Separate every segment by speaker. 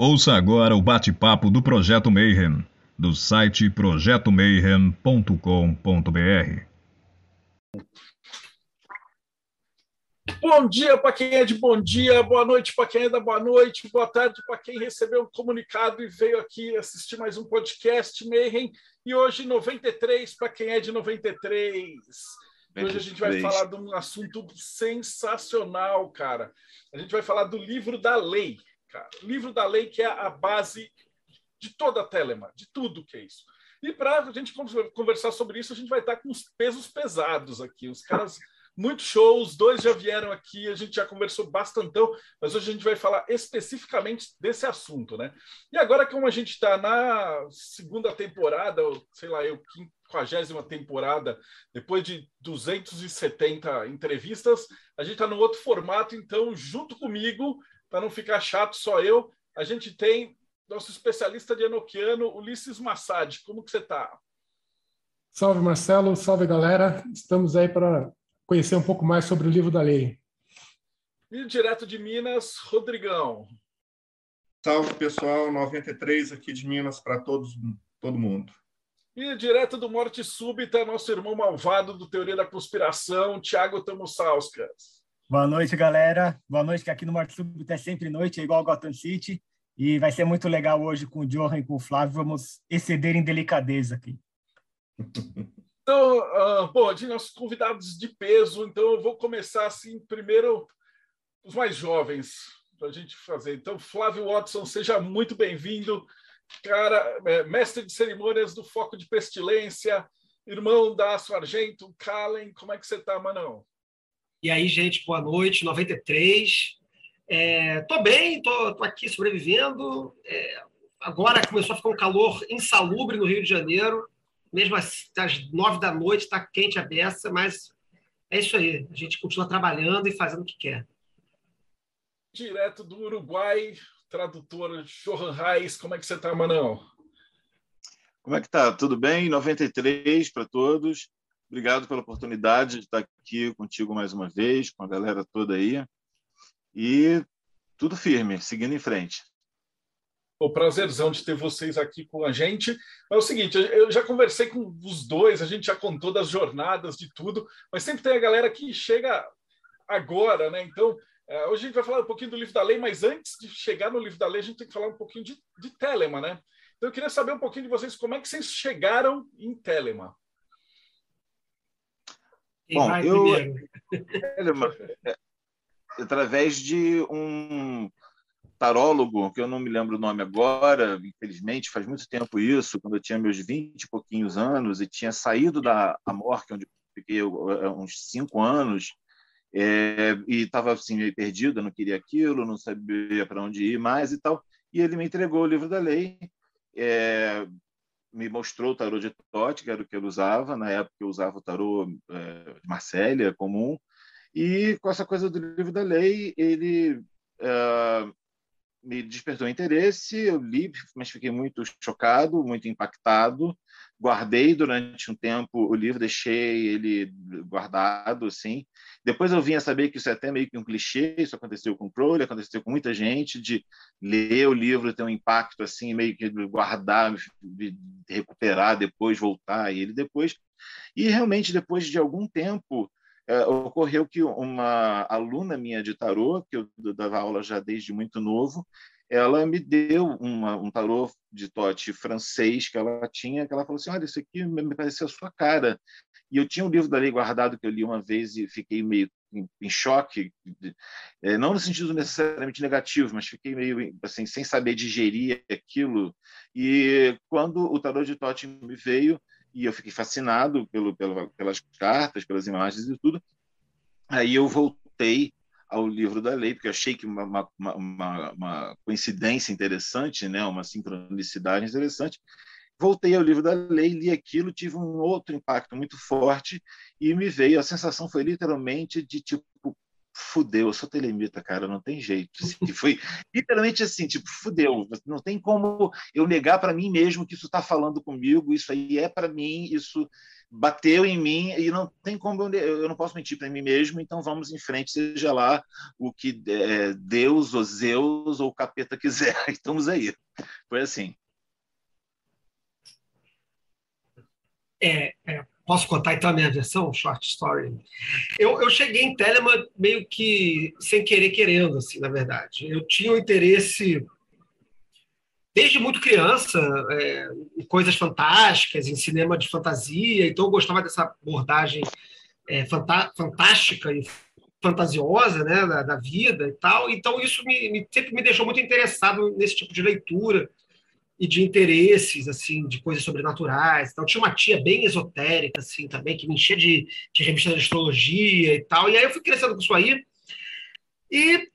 Speaker 1: Ouça agora o bate-papo do Projeto Mayhem, do site projetomayhem.com.br.
Speaker 2: Bom dia para quem é de bom dia, boa noite para quem é da boa noite, boa tarde para quem recebeu um comunicado e veio aqui assistir mais um podcast Mayhem. E hoje 93 para quem é de 93. Hoje a gente vai falar de um assunto sensacional, cara. A gente vai falar do livro da lei cara. Livro da lei que é a base de toda a Telema, de tudo que é isso. E para a gente conversar sobre isso, a gente vai estar com os pesos pesados aqui. Os caras, muito shows, dois já vieram aqui, a gente já conversou bastantão, mas hoje a gente vai falar especificamente desse assunto, né? E agora, como a gente está na segunda temporada, ou sei lá, eu, quinquagésima temporada, depois de 270 entrevistas, a gente está no outro formato, então, junto comigo, para não ficar chato só eu, a gente tem nosso especialista de enoquiano, Ulisses Massad. Como que você está?
Speaker 3: Salve, Marcelo. Salve, galera. Estamos aí para conhecer um pouco mais sobre o livro da lei.
Speaker 2: E direto de Minas, Rodrigão.
Speaker 4: Salve, pessoal. 93 aqui de Minas para todos, todo mundo.
Speaker 2: E direto do Morte Súbita, nosso irmão malvado do Teoria da Conspiração, Tiago Tamussauskas.
Speaker 5: Boa noite, galera. Boa noite, que aqui no Morte Súbita é sempre noite, é igual Gotham City. E vai ser muito legal hoje com o Johan e com o Flávio. Vamos exceder em delicadeza aqui.
Speaker 2: Então, uh, bom, de nossos convidados de peso, então eu vou começar assim, primeiro, os mais jovens, para a gente fazer. Então, Flávio Watson, seja muito bem-vindo. Cara, é, mestre de cerimônias do Foco de Pestilência, irmão da Aço Argento, Kalen, como é que você está, Manão?
Speaker 6: E aí, gente, boa noite, 93. É, tô bem, tô, tô aqui sobrevivendo. É, agora começou a ficar um calor insalubre no Rio de Janeiro. Mesmo às, às nove da noite, está quente a beça, mas é isso aí. A gente continua trabalhando e fazendo o que quer.
Speaker 2: Direto do Uruguai, tradutor Johan Reis, como é que você está, Manão?
Speaker 7: Como é que tá? Tudo bem? 93 para todos. Obrigado pela oportunidade de estar aqui contigo mais uma vez, com a galera toda aí. E tudo firme, seguindo em frente.
Speaker 2: O prazerzão de ter vocês aqui com a gente. É o seguinte, eu já conversei com os dois, a gente já contou das jornadas, de tudo, mas sempre tem a galera que chega agora, né? Então, é, hoje a gente vai falar um pouquinho do livro da lei, mas antes de chegar no livro da lei, a gente tem que falar um pouquinho de, de Telema, né? Então, eu queria saber um pouquinho de vocês, como é que vocês chegaram em Telema?
Speaker 7: Quem Bom, eu, é, através de um tarólogo, que eu não me lembro o nome agora, infelizmente, faz muito tempo isso, quando eu tinha meus 20 e pouquinhos anos e tinha saído da Amorque, onde fiquei uns cinco anos, é, e estava assim, meio perdido, não queria aquilo, não sabia para onde ir mais e tal. E ele me entregou o livro da lei, é, me mostrou o tarô de Tote, que era o que ele usava. Na época eu usava o tarô é, de Marsella, comum. E com essa coisa do livro da lei, ele é, me despertou interesse. Eu li, mas fiquei muito chocado, muito impactado. Guardei durante um tempo o livro, deixei ele guardado, assim. Depois eu vim a saber que isso é até meio que um clichê, isso aconteceu com o Crowley, aconteceu com muita gente, de ler o livro ter um impacto assim, meio que guardar, recuperar, depois voltar a ele depois. E realmente, depois de algum tempo, é, ocorreu que uma aluna minha de tarô, que eu dava aula já desde muito novo, ela me deu uma, um tarô de tote francês que ela tinha, que ela falou assim, olha, isso aqui me pareceu a sua cara. E eu tinha um livro da lei guardado que eu li uma vez e fiquei meio em, choque, é, não no sentido necessariamente negativo, mas fiquei meio assim, sem saber digerir aquilo. E quando o tarô de tote me veio, e eu fiquei fascinado pelo, pelo, pelas cartas, pelas imagens e tudo, aí eu voltei ao livro da lei, porque achei que uma, uma, uma, uma coincidência interessante, né, uma sincronicidade interessante. Voltei ao livro da lei, li aquilo, tive um outro impacto muito forte e me veio, a sensação foi literalmente de tipo, fudeu, eu sou telemita, cara, não tem jeito. Assim, foi literalmente assim, tipo, fudeu, não tem como eu negar para mim mesmo que isso está falando comigo, isso aí é para mim, isso bateu em mim e não tem como eu, eu não posso mentir para mim mesmo, então vamos em frente, seja lá o que é, Deus, ou Zeus ou o capeta quiser. Estamos aí. Foi assim.
Speaker 6: É, é, posso contar então a minha versão, short story? Eu, eu cheguei em Telemann meio que sem querer querendo, assim, na verdade. Eu tinha um interesse desde muito criança é, em coisas fantásticas, em cinema de fantasia, então eu gostava dessa abordagem é, fantástica e fantasiosa né, da, da, vida e tal. Então isso me, me, sempre me deixou muito interessado nesse tipo de leitura e de interesses, assim, de coisas sobrenaturais. Então, tinha uma tia bem esotérica, assim, também, que me enchia de, de revistas de astrologia e tal. E aí eu fui crescendo com isso aí. E,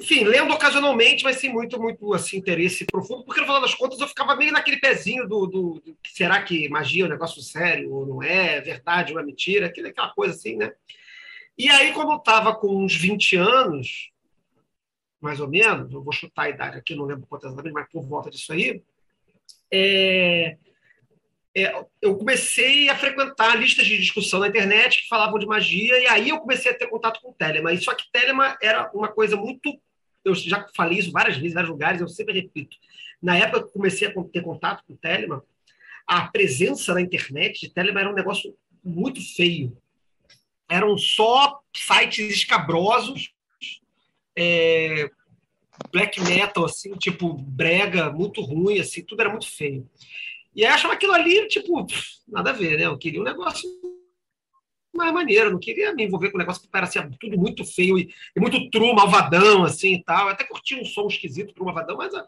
Speaker 6: enfim, lendo ocasionalmente, mas sem muito, muito, assim, interesse profundo, porque, no final das contas, eu ficava meio naquele pezinho do, do, do será que magia é um negócio sério ou não é, verdade ou é mentira, aquela, aquela coisa assim, né? E aí, quando eu estava com uns 20 anos, mais ou menos, eu vou chutar a idade aqui, não lembro quantas anos, mas por volta disso aí, é, é, eu comecei a frequentar listas de discussão na internet que falavam de magia, e aí eu comecei a ter contato com o Telema. Só que Telema era uma coisa muito. Eu já falei isso várias vezes, em vários lugares, eu sempre repito. Na época que comecei a ter contato com o Telema, a presença na internet de Telema era um negócio muito feio. Eram só sites escabrosos é, black metal, assim, tipo, brega, muito ruim, assim, tudo era muito feio. E aí achava aquilo ali, tipo, nada a ver, né? Eu queria um negócio mais maneiro, não queria me envolver com um negócio que parecia tudo muito feio e, e muito true, malvadão, assim e tal. Eu até curti um som esquisito pro malvadão, mas eu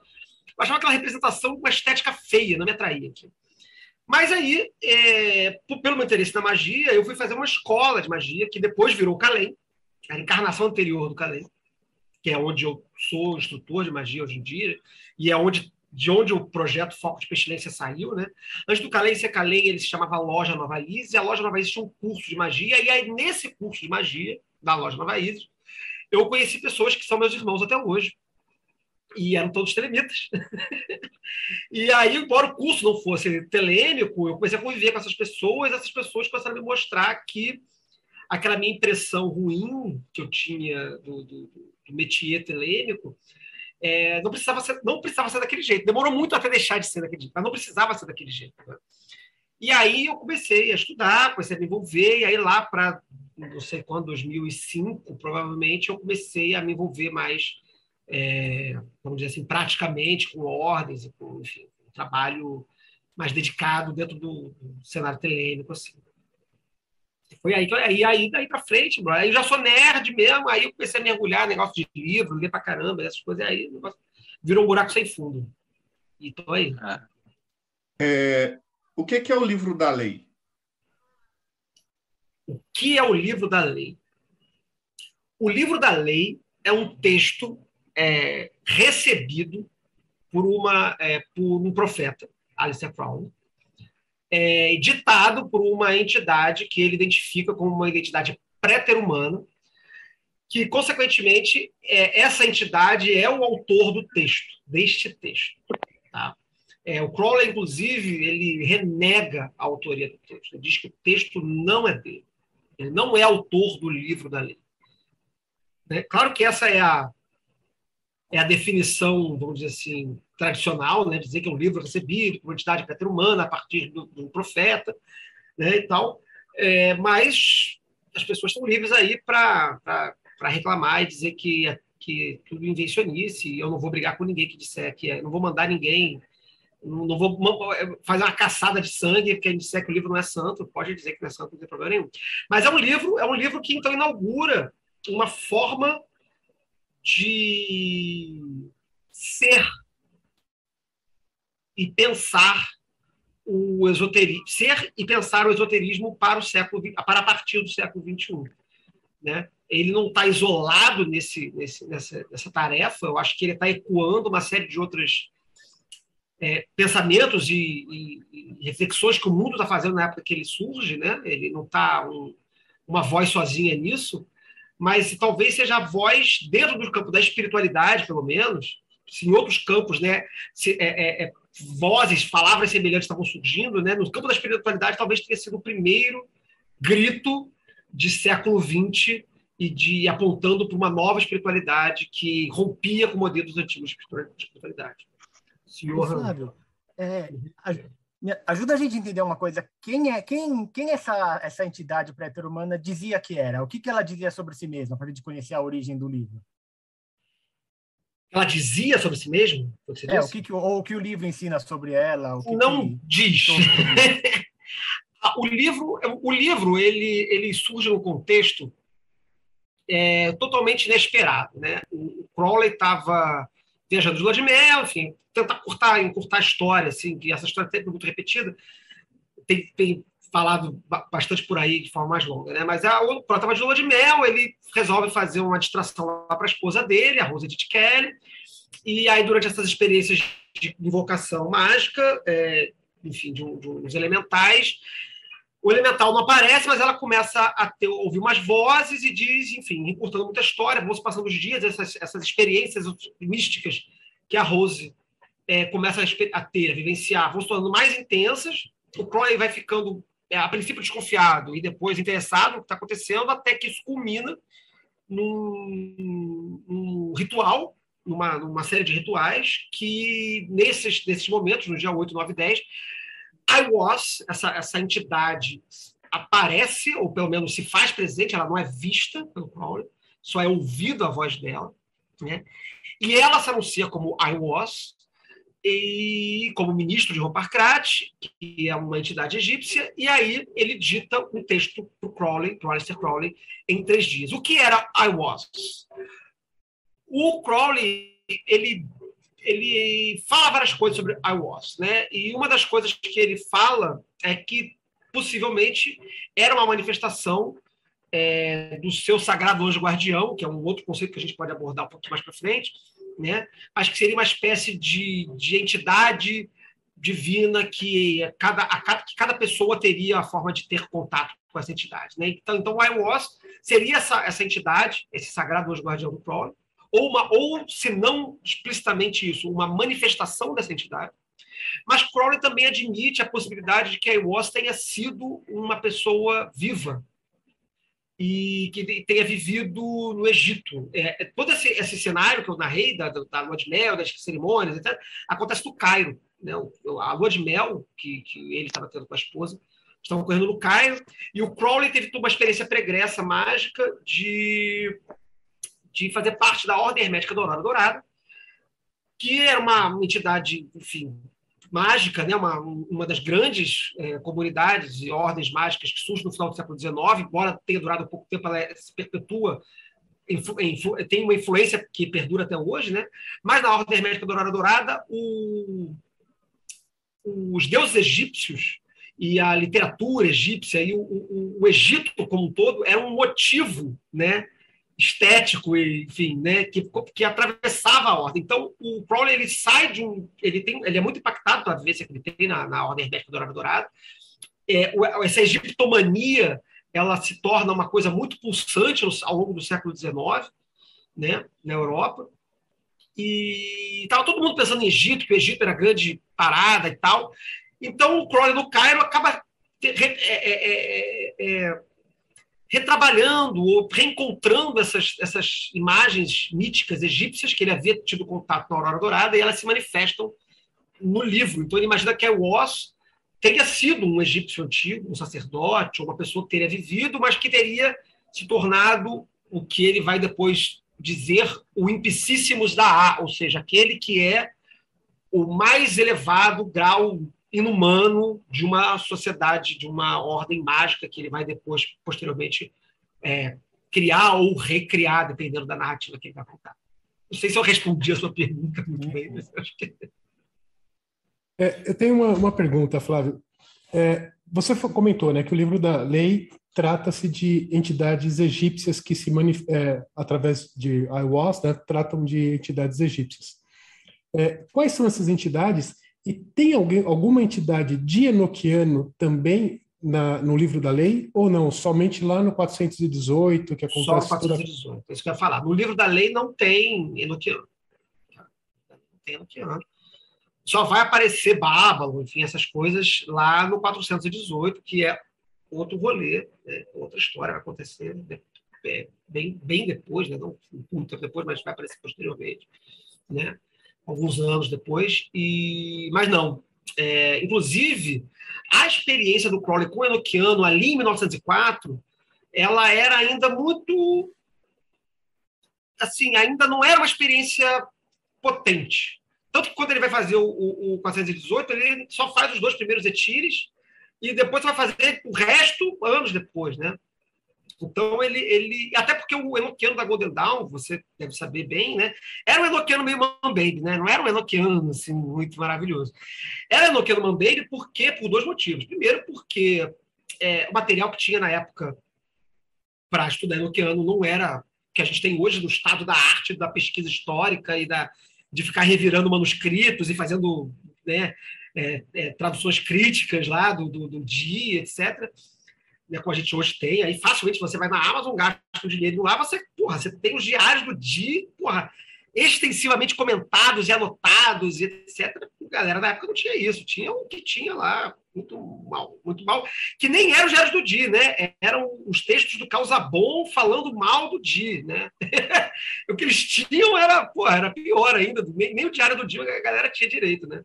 Speaker 6: achava aquela representação com uma estética feia, não me atraía aqui. Mas aí, é, pelo meu interesse na magia, eu fui fazer uma escola de magia, que depois virou o Calem, a encarnação anterior do Calem que é onde eu sou instrutor de magia hoje em dia, e é onde de onde o projeto Foco de Pestilência saiu, né? Antes do Calem ser Calem, ele se chamava Loja Nova Isis, e a Loja Nova Isis tinha um curso de magia, e aí nesse curso de magia da Loja Nova Isis, eu conheci pessoas que são meus irmãos até hoje, e eram todos telemitas. e aí, embora o curso não fosse telêmico, eu comecei a conviver com essas pessoas, essas pessoas começaram a me mostrar que aquela minha impressão ruim que eu tinha do, do, do métier telêmico, é, não, precisava ser, não precisava ser daquele jeito. Demorou muito até deixar de ser daquele jeito, mas não precisava ser daquele jeito. Né? E aí eu comecei a estudar, comecei a me envolver, e aí lá para, não sei quando, 2005, provavelmente, eu comecei a me envolver mais, é, vamos dizer assim, praticamente com ordens e com, enfim, um trabalho mais dedicado dentro do, do cenário telêmico, assim. Foi aí, aí, aí daí pra frente, bro. Aí eu já sou nerd mesmo, aí eu comecei a mergulhar negócio de livro, ler pra caramba, essas coisas, aí virou um buraco sem fundo. E tô aí.
Speaker 4: É, o que, que é o livro da lei?
Speaker 6: O que é o livro da lei? O livro da lei é um texto é, recebido por, uma, é, por um profeta, Alistair Crowley, é, ditado por uma entidade que ele identifica como uma identidade pré-ter-humana, que, consequentemente, é, essa entidade é o autor do texto, deste texto. Tá? É, o Crowley, inclusive, ele renega a autoria do texto. Ele diz que o texto não é dele. Ele não é autor do livro da lei. Né? Claro que essa é a, é a definição, vamos dizer assim, tradicional, né, dizer que é um livro recebido por uma entidade humana a partir do, do profeta, né, e tal. É, mas as pessoas estão livres aí para reclamar e dizer que, que tudo invencionice, eu não vou brigar com ninguém que disser que é, não vou mandar ninguém, não, vou fazer uma caçada de sangue porque quem disser que o livro não é santo, pode dizer que não é santo, não tem problema nenhum. Mas é um livro, é um livro que então inaugura uma forma de ser e pensar o esoterismo, ser e pensar o esoterismo para o século para a partir do século 21, né? Ele não está isolado nesse, nesse, nessa, nessa tarefa. Eu acho que ele está ecoando uma série de outros é, pensamentos e, e, e, reflexões que o mundo está fazendo na época que ele surge, né? Ele não está um, uma voz sozinha nisso, mas talvez seja a voz dentro do campo da espiritualidade, pelo menos, se em outros campos, né, se, é, é, é vozes, palavras semelhantes estavam surgindo, né, no campo da espiritualidade talvez tenha sido o primeiro grito de século XX e de apontando para uma nova espiritualidade que rompia com o modelo dos antigos de espiritualidade.
Speaker 5: Senhor Flávio, é, ajuda a gente a entender uma coisa. Quem é quem quem essa essa entidade pré-humana dizia que era? O que que ela dizia sobre si mesma para a gente conhecer a origem do livro?
Speaker 6: Ela dizia sobre si mesma?
Speaker 5: É, o que, que ou o que o livro ensina sobre ela?
Speaker 6: Não
Speaker 5: que...
Speaker 6: diz. Ah, o livro, o livro ele, ele surge no contexto é, totalmente inesperado. Né? O Crowley estava viajando de lua de mel, enfim, tentar cortar, encurtar a história, assim, que essa história é sempre muito repetida, tem, tem falado bastante por aí de forma mais longa, né? Mas a, o Crowley estava de lua de mel, ele resolve fazer uma distração lá para a esposa dele, a Rose de Kelly, e aí durante essas experiências de invocação mágica, é, enfim, de, um, de uns elementais, o elemental não aparece, mas ela começa a ter, ouvir umas vozes e diz, enfim, encurtando muita história, vão se passando os dias, essas, essas experiências místicas que a Rose é, começa a, ter, a vivenciar, vão se tornando mais intensas. O Crowley vai ficando, a princípio, desconfiado e depois interessado no que está acontecendo, até que isso culmina num, num ritual, numa, numa, série de rituais, que nesses, nesses momentos, no dia 8, 9 e 10, I Was, essa, essa entidade aparece, ou pelo menos se faz presente, ela não é vista pelo Crowley, só é ouvido a voz dela, né? E ela se anuncia como I Was, e como ministro de Romparkrat, que é uma entidade egípcia, e aí ele dita um texto para o Crowley, para o Aleister Crowley, em três dias. O que era I Was? O Crowley, ele ele fala várias coisas sobre I Was, né? E uma das coisas que ele fala é que possivelmente era uma manifestação é, do seu sagrado anjo guardião, que é um outro conceito que a gente pode abordar um pouco mais para frente, né? Acho que seria uma espécie de, de entidade divina que cada, a, que cada pessoa teria a forma de ter contato com essa entidade, né? Então, então o I Was seria essa, essa entidade, esse sagrado anjo guardião do Crowley, ou, uma, ou, se não explicitamente isso, uma manifestação dessa entidade. Mas Crowley também admite a possibilidade de que a Iwas tenha sido uma pessoa viva e que tenha vivido no Egito. É, é, todo esse, esse, cenário que eu narrei, da, da lua de mel, das cerimônias, etc., acontece no Cairo. Né? A lua de mel que, que ele estava tendo com a esposa estavam ocorrendo no Cairo, e o Crowley teve uma experiência pregressa mágica de de fazer parte da Ordem Hermética Dourada Dourada, que era uma entidade, enfim, mágica, né? uma, uma das grandes é, comunidades e ordens mágicas que surge no final do século XIX, embora tenha durado pouco tempo, ela se perpetua, influ, influ, tem uma influência que perdura até hoje, né? mas na Ordem Hermética Dourada Dourada, o, os deuses egípcios e a literatura egípcia e o, o, o Egito como um todo eram um motivo né, estético enfim né que, que atravessava a ordem. Então o Crowley ele sai de um ele tem ele é muito impactado pela vivência que ele tem na, na ordem hermética dourada dourada é, essa egiptomania ela se torna uma coisa muito pulsante ao longo do século XIX né na Europa. E estava todo mundo pensando em Egito que o Egito era grande parada e tal. Então o Crowley no Cairo acaba é, é, é, retrabalhando ou reencontrando essas, essas imagens míticas egípcias que ele havia tido contato na Aurora Dourada e elas se manifestam no livro. Então ele imagina que a Oz teria sido um egípcio antigo, um sacerdote, ou uma pessoa que teria vivido, mas que teria se tornado o que ele vai depois dizer o impicíssimos da A, ou seja, aquele que é o mais elevado grau inumano de uma sociedade, de uma ordem mágica que ele vai depois, posteriormente, é, criar ou recriar, dependendo da narrativa que ele vai contar. Não sei se eu respondi a sua pergunta muito bem, mas acho que...
Speaker 3: É, eu tenho uma, uma pergunta, Flávio. É, você comentou né, que o livro da lei trata-se de entidades egípcias que se é, através de IWAS, né, tratam de entidades egípcias. É, quais são essas entidades e tem alguém, alguma entidade de Enochiano também na, no livro da lei, ou não? Somente lá no 418, que acontece...
Speaker 6: Só no 418, é isso que eu ia falar. No livro da lei não tem Enochiano. tem Enochiano. Só vai aparecer Bábalo, enfim, essas coisas lá no 418, que é outro rolê, né? outra história vai acontecer é, bem, bem depois, né? não muito depois, mas vai aparecer posteriormente, né? Alguns anos depois. E Mas não. É, inclusive, a experiência do Crowley com o Enochiano ali em 1904, ela era ainda muito. Assim, ainda não era uma experiência potente. Tanto que quando ele vai fazer o, o, o 418, ele só faz os dois primeiros etires e depois vai fazer o resto anos depois, né? Então, ele, ele. Até porque o Enochiano da Golden Dawn, você deve saber bem, né? Era um Enochiano meio man baby, né? Não era um Enochiano assim, muito maravilhoso. Era Enochiano man baby porque, por dois motivos. Primeiro, porque é, o material que tinha na época para estudar Enochiano não era que a gente tem hoje no estado da arte, da pesquisa histórica e da, de ficar revirando manuscritos e fazendo né, é, é, traduções críticas lá do, do, do dia, etc né, como a gente hoje tem, aí facilmente você vai na Amazon, gasta o dinheiro lá, você, porra, você tem os diários do dia, porra, extensivamente comentados e anotados, etc. A galera da época não tinha isso, tinha o que tinha lá, muito mal, muito mal, que nem eram os diários do dia, né? Eram os textos do Causa Bom falando mal do dia, né? o que eles tinham era, porra, era pior ainda, nem, nem o diário do dia a galera tinha direito, né?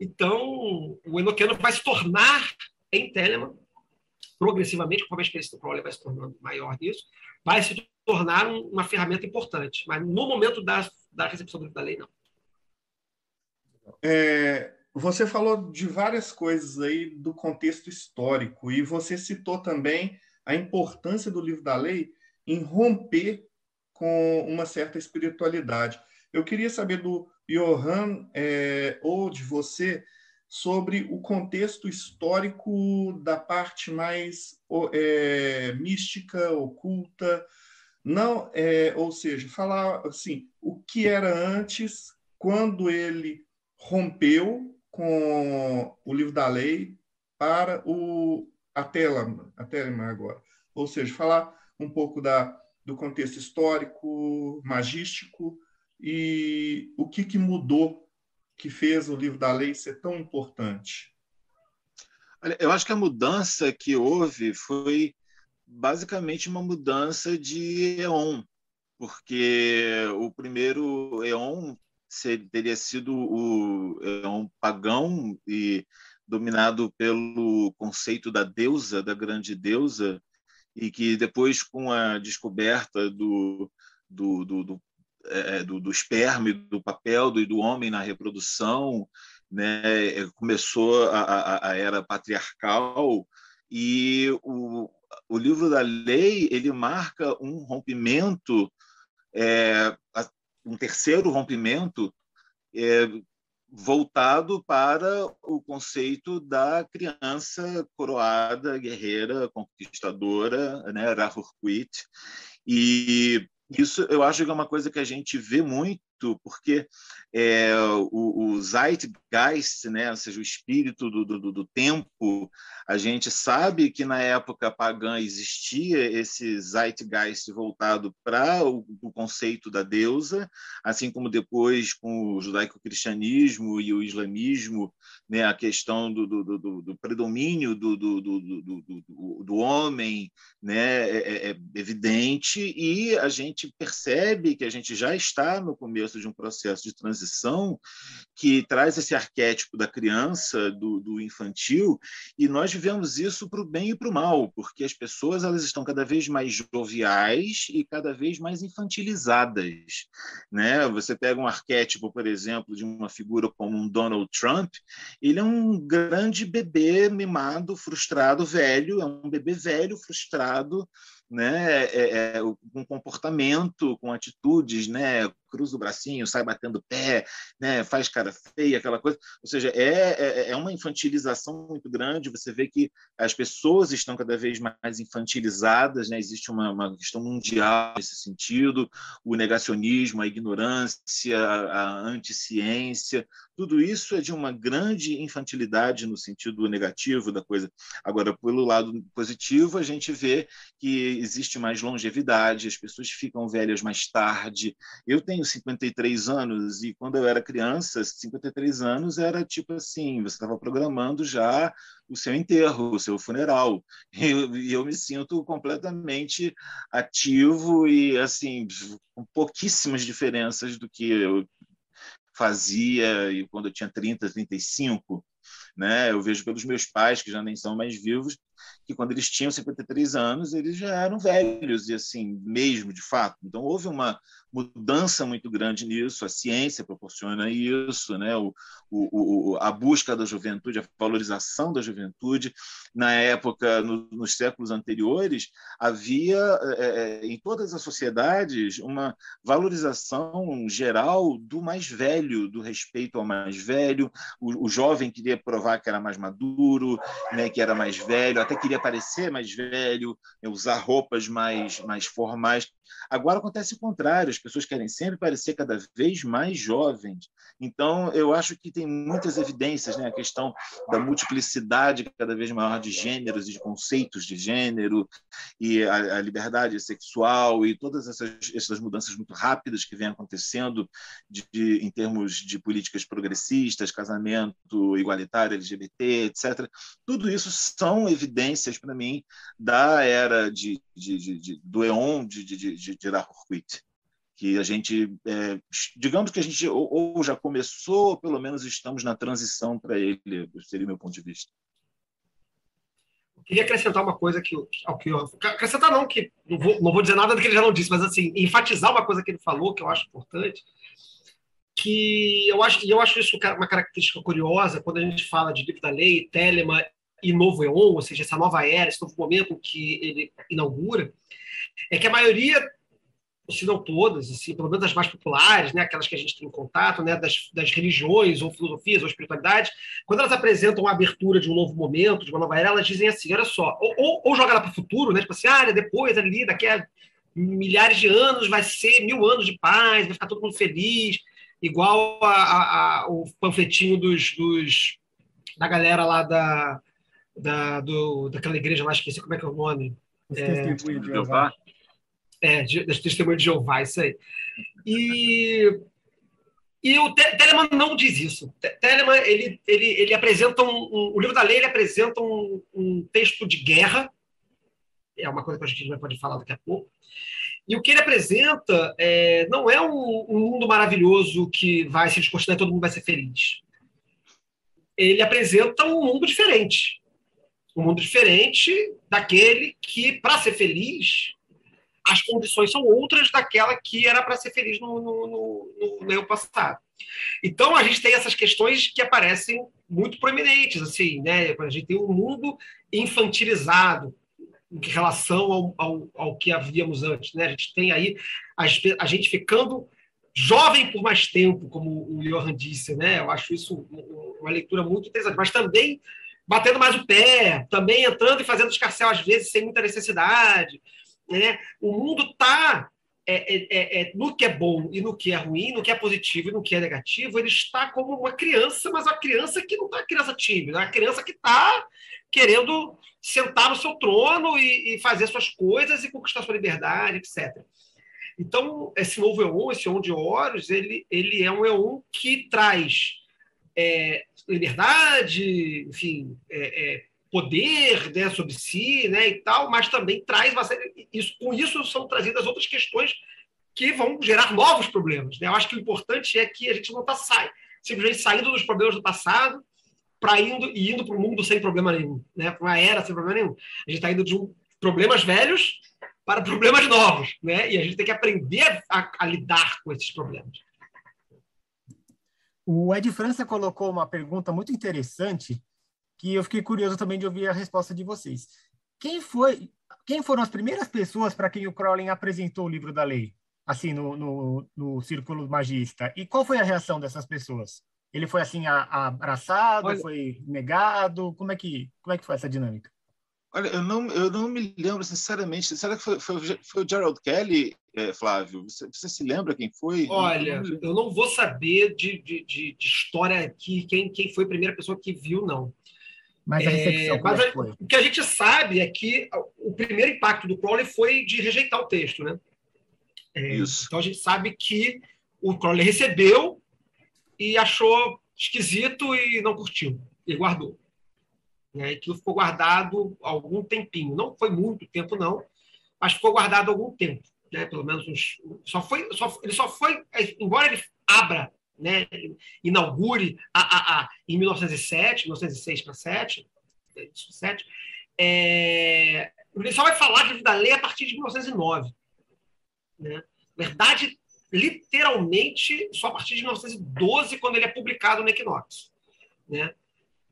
Speaker 6: Então, o Enoquiano vai se tornar em Telemann progressivamente, conforme a experiência do Crowley vai se tornando maior nisso, vai se tornar uma ferramenta importante. Mas no momento da, da recepção da lei, não.
Speaker 4: É, você falou de várias coisas aí do contexto histórico e você citou também a importância do livro da lei em romper com uma certa espiritualidade. Eu queria saber do Johan é, ou de você sobre o contexto histórico da parte mais é, mística, oculta, não, é, ou seja, falar assim, o que era antes, quando ele rompeu com o livro da lei para o a Telema, a agora, ou seja, falar um pouco da, do contexto histórico, magístico e o que, que mudou que fez o livro da lei ser tão importante?
Speaker 7: Olha, eu acho que a mudança que houve foi basicamente uma mudança de Eon, porque o primeiro Eon teria sido o Eon pagão e dominado pelo conceito da deusa, da grande deusa, e que depois, com a descoberta do, do, do, do é, é, do, do esperma do papel do, do homem na reprodução, né? É, começou a, a, a era patriarcal e o, o livro da lei ele marca um rompimento, é, um terceiro rompimento é, voltado para o conceito da criança coroada, guerreira, conquistadora, né, Rahurquit, e isso eu acho que é uma coisa que a gente vê muito porque é, o, o zeitgeist, né, ou seja, o espírito do, do, do, tempo, a gente sabe que na época pagã existia esse zeitgeist voltado para o, o, conceito da deusa, assim como depois com o judaico-cristianismo e o islamismo, né, a questão do, do predomínio do, do, homem né, é, é, é evidente e a gente percebe que a gente já está no começo começo de um processo de transição que traz esse arquétipo da criança, do, do infantil, e nós vivemos isso para o bem e para o mal, porque as pessoas elas estão cada vez mais joviais e cada vez mais infantilizadas. Né? Você pega um arquétipo, por exemplo, de uma figura como um Donald Trump, ele é um grande bebê mimado, frustrado, velho, é um bebê velho, frustrado, né, é, é, com comportamento, com atitudes, né, cruza o bracinho, sai batendo pé, né, faz cara feia, aquela coisa. Ou seja, é, é, é uma infantilização muito grande. Você vê que as pessoas estão cada vez mais infantilizadas, né? existe uma, uma questão mundial nesse sentido, o negacionismo, a ignorância, a anticiência, tudo isso é de uma grande infantilidade no sentido negativo da coisa. Agora, pelo lado positivo, a gente vê que existe mais longevidade, as pessoas ficam velhas mais tarde. Eu tenho tenho 53 anos e quando eu era criança, 53 anos era tipo assim, você estava programando já o seu enterro, o seu funeral. E eu, eu, me sinto completamente ativo e assim, com pouquíssimas diferenças do que eu fazia e quando eu tinha 30, 35. Né? Eu vejo pelos meus pais, que já nem são mais vivos, que quando eles tinham 53 anos, eles já eram velhos, e assim, mesmo, de fato. Então, houve uma mudança muito grande nisso, a ciência proporciona isso, né? o, o, o a busca da juventude, a valorização da juventude. Na época, no, nos séculos anteriores, havia é, é, em todas as sociedades uma valorização geral do mais velho, do respeito ao mais velho. O, o jovem queria provar que era mais maduro, né? que era mais velho, até queria parecer mais velho, né, usar roupas mais, mais formais. Agora acontece o contrário, as pessoas querem sempre parecer cada vez mais jovens. Então, eu acho que tem muitas evidências, né? a questão da multiplicidade cada vez maior de gêneros e de conceitos de gênero, e a, a liberdade sexual, e todas essas, essas mudanças muito rápidas que vêm acontecendo de, de, em termos de políticas progressistas, casamento igualitário, LGBT, etc. Tudo isso são evidências, para mim, da era de, de, de do EON de, de, de, de que a gente, é, digamos que a gente ou, ou, já começou, ou pelo menos estamos na transição para ele, seria o meu ponto de vista.
Speaker 6: Eu queria acrescentar uma coisa que, ao que eu, acrescentar não, que não vou, não vou dizer nada do que ele já não disse, mas assim, enfatizar uma coisa que ele falou que eu acho importante, que eu acho, e eu acho isso uma característica curiosa quando a gente fala de livro da lei, Telemann e novo EON, ou seja, essa nova era, esse novo momento que ele inaugura, é que a maioria, se não todas, assim, pelo menos as mais populares, né, aquelas que a gente tem em contato, né, das, das religiões ou filosofias ou espiritualidades, quando elas apresentam a abertura de um novo momento, de uma nova era, elas dizem assim, olha só, ou, ou, ou joga ela para o futuro, né, tipo assim, ah, depois, ali, daqui a milhares de anos vai ser mil anos de paz, vai ficar todo mundo feliz, igual a, a, a, o panfletinho dos, dos, da galera lá da, da, do, daquela igreja lá, esqueci como é que é o nome.
Speaker 3: É, de Jeová.
Speaker 6: É, das testemunhas de Jeová, isso aí. E, e o Telemann não diz isso. Telemann, ele, ele, ele apresenta um, um, o livro da lei ele apresenta um, um texto de guerra, é uma coisa que a gente pode falar daqui a pouco. E o que ele apresenta é, não é um, um, mundo maravilhoso que vai se descortinar e todo mundo vai ser feliz. Ele apresenta um mundo diferente um mundo diferente daquele que, para ser feliz, as condições são outras daquela que era para ser feliz no, no, no, no, passado. Então, a gente tem essas questões que aparecem muito proeminentes, assim, né? A gente tem um mundo infantilizado em relação ao, ao, ao que havíamos antes, né? A gente tem aí a, a gente ficando jovem por mais tempo, como o Johan disse, né? Eu acho isso uma leitura muito interessante, mas também batendo mais o pé, também entrando e fazendo escarcel às vezes sem muita necessidade. Né? O mundo está é, é, é, é, no que é bom e no que é ruim, no que é positivo e no que é negativo, ele está como uma criança, mas uma criança que não está criança tímida, é uma criança que está querendo sentar no seu trono e, e, fazer suas coisas e conquistar sua liberdade, etc. Então, esse novo Eon, esse Eon de Horus, ele, ele é um Eon que traz é, liberdade, enfim, é, é, poder né, sobre si né, e tal, mas também traz uma série, isso, com isso são trazidas outras questões que vão gerar novos problemas. Né? Eu acho que o importante é que a gente não está sai, simplesmente saindo dos problemas do passado para indo e indo para o mundo sem problema nenhum, né? para uma era sem problema nenhum. A gente está indo de um, problemas velhos para problemas novos, né? e a gente tem que aprender a, a lidar com esses problemas.
Speaker 5: O Ed França colocou uma pergunta muito interessante que eu fiquei curioso também de ouvir a resposta de vocês. Quem foi, quem foram as primeiras pessoas para quem o Crowley apresentou o livro da lei, assim no, no, no círculo magista? E qual foi a reação dessas pessoas? Ele foi assim abraçado, Olha, foi negado? Como é que como é que foi essa dinâmica?
Speaker 7: Olha, eu não, eu não me lembro, sinceramente. Será que foi, foi, foi o Gerald Kelly, é, Flávio? Você, você, se lembra quem foi?
Speaker 6: Olha, eu não, eu não vou saber de, de, de, de, história aqui, quem, quem foi a primeira pessoa que viu, não.
Speaker 5: Mas a recepção, é, mas
Speaker 6: a, o que a gente sabe é que o primeiro impacto do Crowley foi de rejeitar o texto, né? É, então a gente sabe que o Crowley recebeu e achou esquisito e não curtiu, e guardou. Né? E aquilo ficou guardado algum tempinho. Não foi muito tempo, não, mas ficou guardado algum tempo. Né? Pelo menos uns, só foi, só, ele só foi, embora ele abra, né? inaugure a, a, a, em 1907, 1906 para 7, 7 é, só vai falar de vida lei a partir de 1909. Né? Verdade, literalmente, só a partir de 1912, quando ele é publicado no Equinox. Né?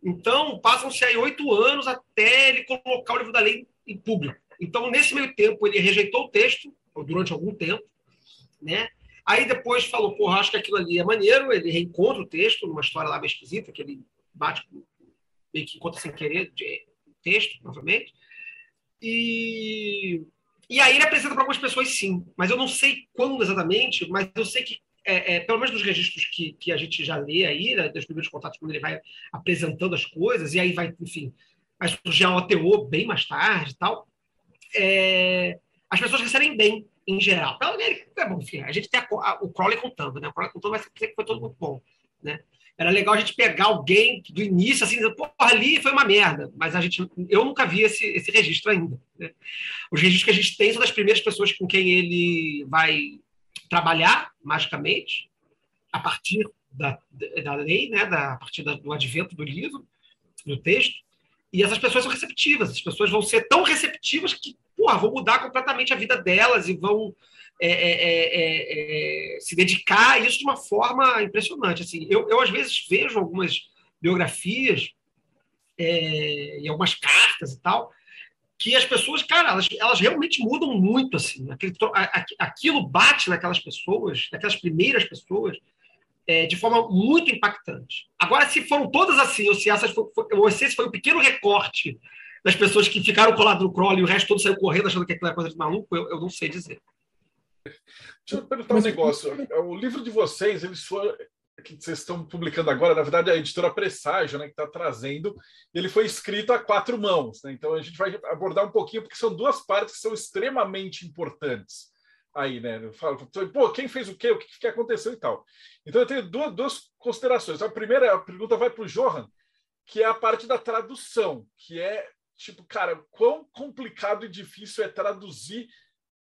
Speaker 6: Então, passam-se aí oito anos até ele colocar o livro da lei em público. Então, nesse meio tempo, ele rejeitou o texto, durante algum tempo, né? Aí depois falou, porra, acho que aquilo ali é maneiro, ele reencontra o texto, numa história lá meio esquisita, que ele bate, meio que encontra sem querer de, texto, novamente. E, e aí ele apresenta para algumas pessoas, sim, mas eu não sei quando exatamente, mas eu sei que, é, é, pelo menos nos registros que, que a gente já lê aí, né, dos primeiros contatos, quando ele vai apresentando as coisas, e aí vai, enfim, vai surgir um OTO bem mais tarde e tal, é, as pessoas recebem bem, em geral. Então, é bom, enfim, a gente tem a, a, o Crowley contando, né? O Crowley contando vai dizer que foi todo muito bom, né? Era legal a gente pegar alguém do início, assim, dizer, pô, ali foi uma merda. Mas a gente, eu nunca vi esse, esse registro ainda. Né? Os registros que a gente tem são das primeiras pessoas com quem ele vai trabalhar, magicamente, a partir da, da lei, né? Da, a partir do advento do livro, do texto. E essas pessoas são receptivas. As pessoas vão ser tão receptivas que, porra, vão mudar completamente a vida delas e vão é é, é, é, se dedicar a isso de uma forma impressionante. Assim, eu, eu às vezes vejo algumas biografias é, e algumas cartas e tal, que as pessoas, cara, elas, elas realmente mudam muito, assim. Aquilo bate naquelas pessoas, naquelas primeiras pessoas, é, de forma muito impactante. Agora, se foram todas assim, ou se, essas foi, ou se esse foi um pequeno recorte das pessoas que ficaram coladas no crawl e o resto todo saiu correndo achando que aquilo era coisa de maluco, eu, eu não sei dizer.
Speaker 2: Deixa eu perguntar um negócio. O livro de vocês, eles foram, que vocês estão publicando agora, na verdade, é a editora Presságio, né, que está trazendo, ele foi escrito a quatro mãos. Né? Então a gente vai abordar um pouquinho, porque são duas partes que são extremamente importantes aí, né? Eu falo, pô, quem fez o quê? O que, que aconteceu e tal. Então eu tenho duas, duas considerações. A primeira a pergunta vai para o Johan, que é a parte da tradução, que é tipo, cara, quão complicado e difícil é traduzir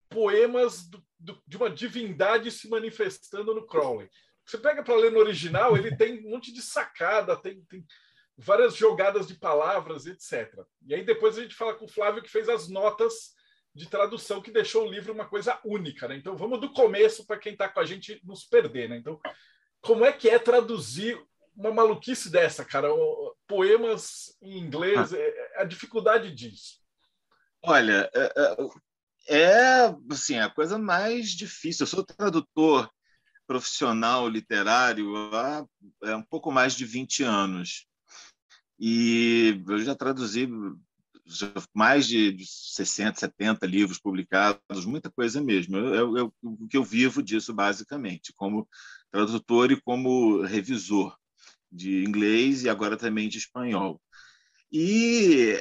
Speaker 2: poemas do, do, de uma divindade se manifestando no Crowley. Você pega para ler no original, ele tem um monte de sacada, tem, tem várias jogadas de palavras, etc. E aí depois a gente fala com o Flávio que fez as notas de tradução que deixou o livro uma coisa única. Né? Então vamos do começo para quem está com a gente nos perder. Né? Então, como é que é traduzir uma maluquice dessa, cara? Poemas em inglês, é, é a dificuldade disso.
Speaker 7: Olha, é, é, assim, a coisa mais difícil. Eu sou tradutor profissional literário há um pouco mais de 20 anos. E eu já traduzi mais de 60, 70 livros publicados, muita coisa mesmo. Eu, o que eu vivo disso, basicamente, como tradutor e como revisor de inglês e agora também de espanhol. E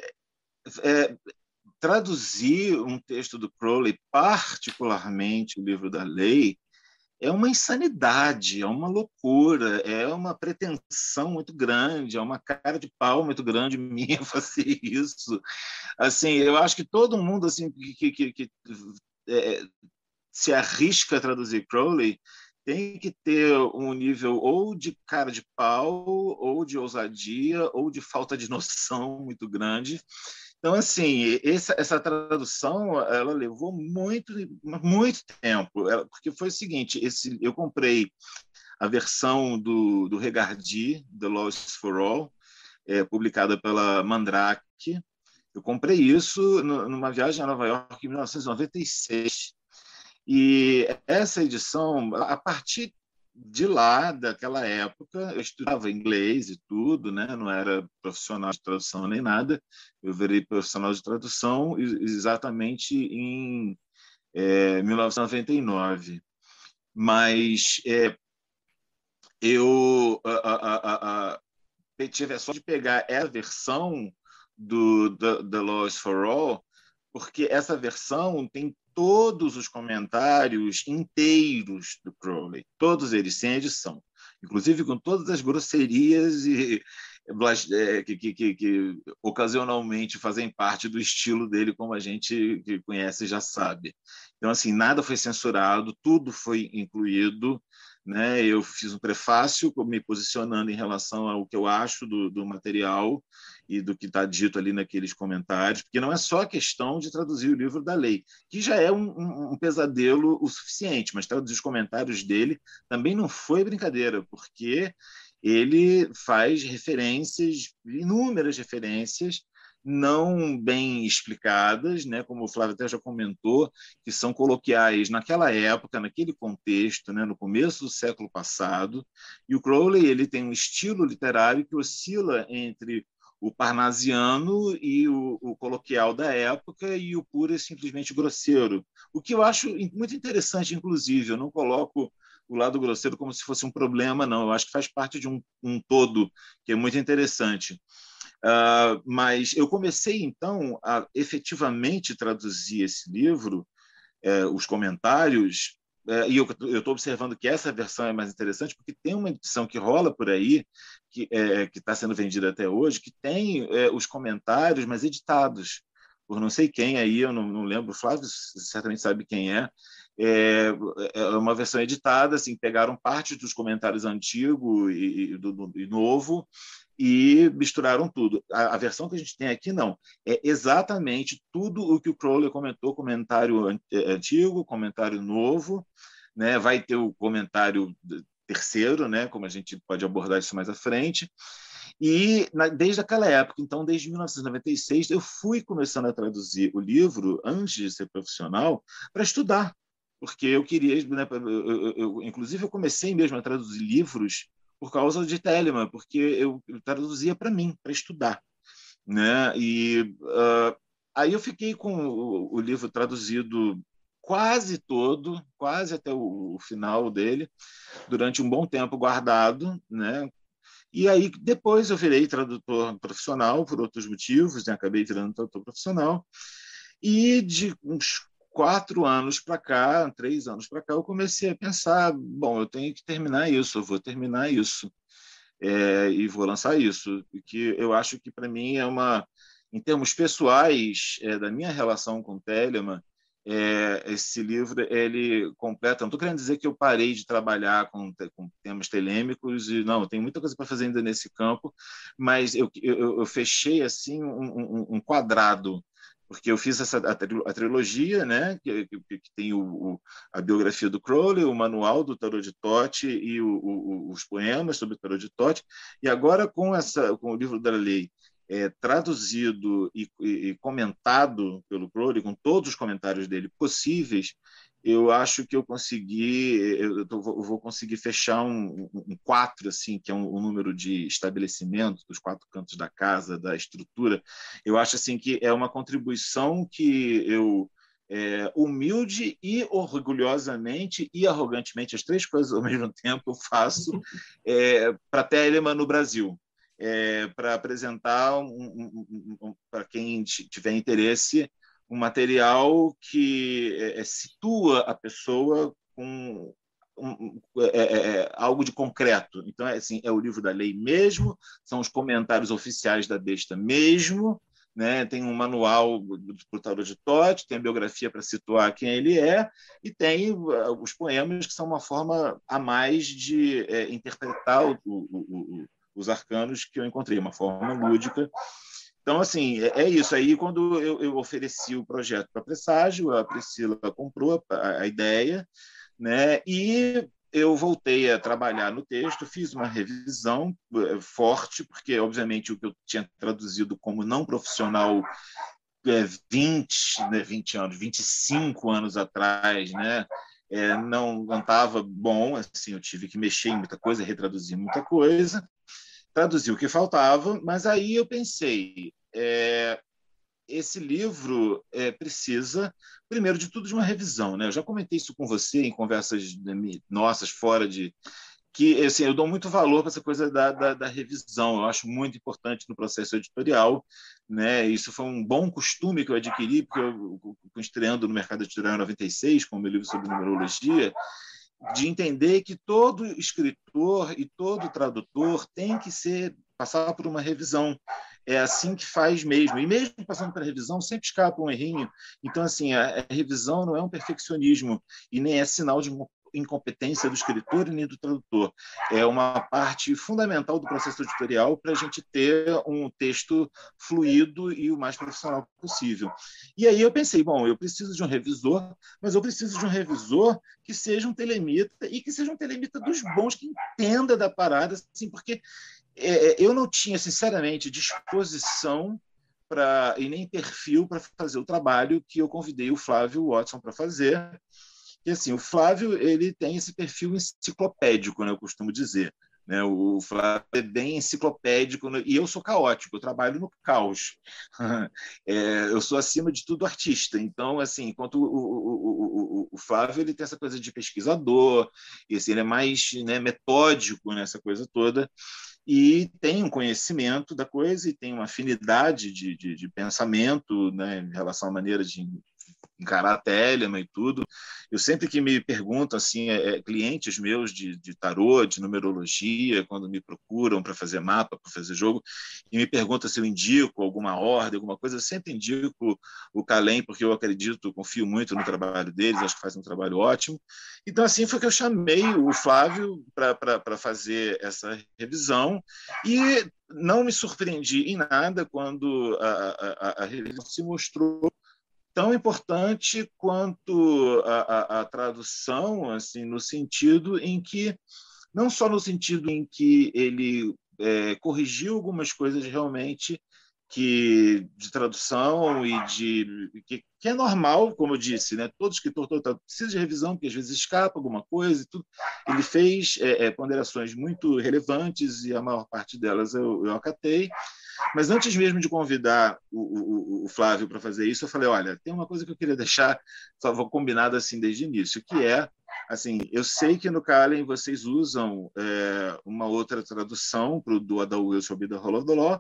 Speaker 7: é, traduzir um texto do Crowley, particularmente o livro da lei, é uma insanidade, é uma loucura, é uma pretensão muito grande, é uma cara de pau muito grande minha fazer isso. Assim, eu acho que todo mundo assim que, que, que é, se arrisca a traduzir Crowley tem que ter um nível ou de cara de pau, ou de ousadia, ou de falta de noção muito grande então, assim, essa, essa tradução, ela levou muito, muito tempo, porque foi o seguinte, esse, eu comprei a versão do, do Regardi, The Lost for All, é, publicada pela Mandrake. Eu comprei isso numa viagem a Nova York em 1996. E essa edição, a partir de lá, daquela época, eu estudava inglês e tudo, né? não era profissional de tradução nem nada. Eu virei profissional de tradução exatamente em é, 1999. Mas é, eu a, a, a, tive a sorte de pegar essa versão do The, The Law is for All, porque essa versão tem todos os comentários inteiros do Crowley, todos eles sem edição, inclusive com todas as grosserias e é, que, que, que, que, ocasionalmente fazem parte do estilo dele, como a gente que conhece já sabe. Então, assim, nada foi censurado, tudo foi incluído. Né? Eu fiz um prefácio me posicionando em relação ao que eu acho do, do material e do que está dito ali naqueles comentários, porque não é só a questão de traduzir o livro da lei, que já é um, um, um pesadelo o suficiente, mas traduzir os comentários dele também não foi brincadeira, porque ele faz referências, inúmeras referências, não bem explicadas, né, como o Flávio até já comentou, que são coloquiais naquela época, naquele contexto, né, no começo do século passado. E o Crowley ele tem um estilo literário que oscila entre o parnasiano e o, o, coloquial da época e o puro e simplesmente grosseiro. O que eu acho muito interessante, inclusive, eu não coloco o lado grosseiro como se fosse um problema, não. Eu acho que faz parte de um, um todo que é muito interessante. Uh, mas eu comecei, então, a efetivamente traduzir esse livro, eh, os comentários, eh, e eu estou observando que essa versão é mais interessante, porque tem uma edição que rola por aí, que eh, está sendo vendida até hoje, que tem os comentários, mas editados por não sei quem aí, eu não, não lembro, Flávio certamente sabe quem é, é, é uma versão editada, assim, pegaram parte dos comentários antigo e, do, do, e novo e misturaram tudo. A, a, versão que a gente tem aqui não, é exatamente tudo o que o Crowley comentou, comentário é, antigo, comentário novo, né? Vai ter o comentário terceiro, né? Como a gente pode abordar isso mais à frente. E na, desde aquela época, então, desde 1996, eu fui começando a traduzir o livro, antes de ser profissional, para estudar, porque eu queria, né, eu, eu, eu, inclusive, eu comecei mesmo a traduzir livros por causa de Telemann, porque eu, traduzia para mim, para estudar. Né? E uh, aí eu fiquei com o, o, livro traduzido quase todo, quase até o, o final dele, durante um bom tempo guardado, né? E aí depois eu virei tradutor profissional por outros motivos, né? acabei virando tradutor profissional. E de uns quatro anos para cá, três anos para cá, eu comecei a pensar: bom, eu tenho que terminar isso, eu vou terminar isso é, e vou lançar isso, que eu acho que para mim é uma, em termos pessoais é, da minha relação com Telemann, é, esse livro ele completa. Não estou querendo dizer que eu parei de trabalhar com, com temas telêmicos e não, tem muita coisa para fazer ainda nesse campo, mas eu, eu, eu fechei assim um, um, um, quadrado porque eu fiz essa a, trilogia, né, que, que, que tem o, o, a biografia do Crowley, o manual do Tarot de Tote e o, os poemas sobre o Tarot de Tote, e agora com essa com o livro da lei é, traduzido e, e, comentado pelo Crowley, com todos os comentários dele possíveis, eu acho que eu consegui, eu, tô, eu vou conseguir fechar um, um, quatro, assim, que é um, um, número de estabelecimento dos quatro cantos da casa, da estrutura. Eu acho assim que é uma contribuição que eu é, humilde e orgulhosamente e arrogantemente, as três coisas ao mesmo tempo, eu faço é, para a Telemann no Brasil é, para apresentar, um, um, um, para quem tiver interesse, um material que é, é situa a pessoa com é, é, é, algo de concreto. Então, é, assim, é o livro da lei mesmo, são os comentários oficiais da besta mesmo, né? tem um manual do Tarot de Tote, tem a biografia para situar quem ele é, e tem uh, os poemas, que são uma forma a mais de é, interpretar o, o, o, os arcanos que eu encontrei, uma forma lúdica. Então, assim, é, é isso. Aí, quando eu, eu ofereci o projeto para a Presságio, a Priscila comprou a, a ideia, né? e eu voltei a trabalhar no texto, fiz uma revisão eh, forte, porque, obviamente, o que eu tinha traduzido como não profissional é, 20, né, 20 anos, 25 anos atrás, né? É, não estava bom, assim, eu tive que mexer em muita coisa, retraduzir muita coisa, traduzir o que faltava, mas aí eu pensei, é, esse livro é, precisa, primeiro de tudo, de uma revisão. Né? Eu já comentei isso com você em conversas nossas fora de que assim, eu dou muito valor para essa coisa da, da, da, revisão, eu acho muito importante no processo editorial. Né? Isso foi um bom costume que eu adquiri, porque eu estreando no mercado editorial em 96, com o meu livro sobre numerologia, de entender que todo escritor e todo tradutor tem que ser passar por uma revisão. É assim que faz mesmo. E mesmo passando pela revisão, sempre escapa um errinho. Então, assim, a, revisão não é um perfeccionismo e nem é sinal de incompetência do escritor nem do tradutor. É uma parte fundamental do processo editorial para a gente ter um texto fluido e o mais profissional possível. E aí eu pensei, bom, eu preciso de um revisor, mas eu preciso de um revisor que seja um telemita e que seja um telemita dos bons, que entenda da parada, assim, porque é, é eu não tinha, sinceramente, disposição para e nem perfil para fazer o trabalho que eu convidei o Flávio Watson para fazer que assim, o Flávio ele tem esse perfil enciclopédico, né, eu costumo dizer. Né? O Flávio é bem enciclopédico né? e eu sou caótico, eu trabalho no caos. É, eu sou, acima de tudo, artista. Então, assim, enquanto o, o, o, o, Flávio ele tem essa coisa de pesquisador, e, assim, ele é mais né, metódico nessa coisa toda, e tem um conhecimento da coisa e tem uma afinidade de, de, de pensamento né, em relação à maneira de encarar a Telema e tudo. Eu sempre que me perguntam, assim, é, é, clientes meus de, de tarô, de numerologia, quando me procuram para fazer mapa, para fazer jogo, e me perguntam se eu indico alguma ordem, alguma coisa, eu sempre indico o Calem, porque eu acredito, confio muito no trabalho deles, acho que fazem um trabalho ótimo. Então, assim, foi que eu chamei o Flávio para fazer essa revisão e não me surpreendi em nada quando a, a, a revisão se mostrou tão importante quanto a, a, a, tradução, assim, no sentido em que não só no sentido em que ele é, corrigiu algumas coisas realmente que de tradução e de que, que, é normal, como eu disse, né? Todo escritor todo, precisa de revisão, porque às vezes escapa alguma coisa e tudo. Ele fez é, é, ponderações muito relevantes e a maior parte delas eu, eu acatei. Mas antes mesmo de convidar o, o, o Flávio para fazer isso, eu falei: olha, tem uma coisa que eu queria deixar, só vou combinado assim desde o início, que é assim, eu sei que no Kalen vocês usam é, uma outra tradução para o do Adaul sobre da Rolodoló,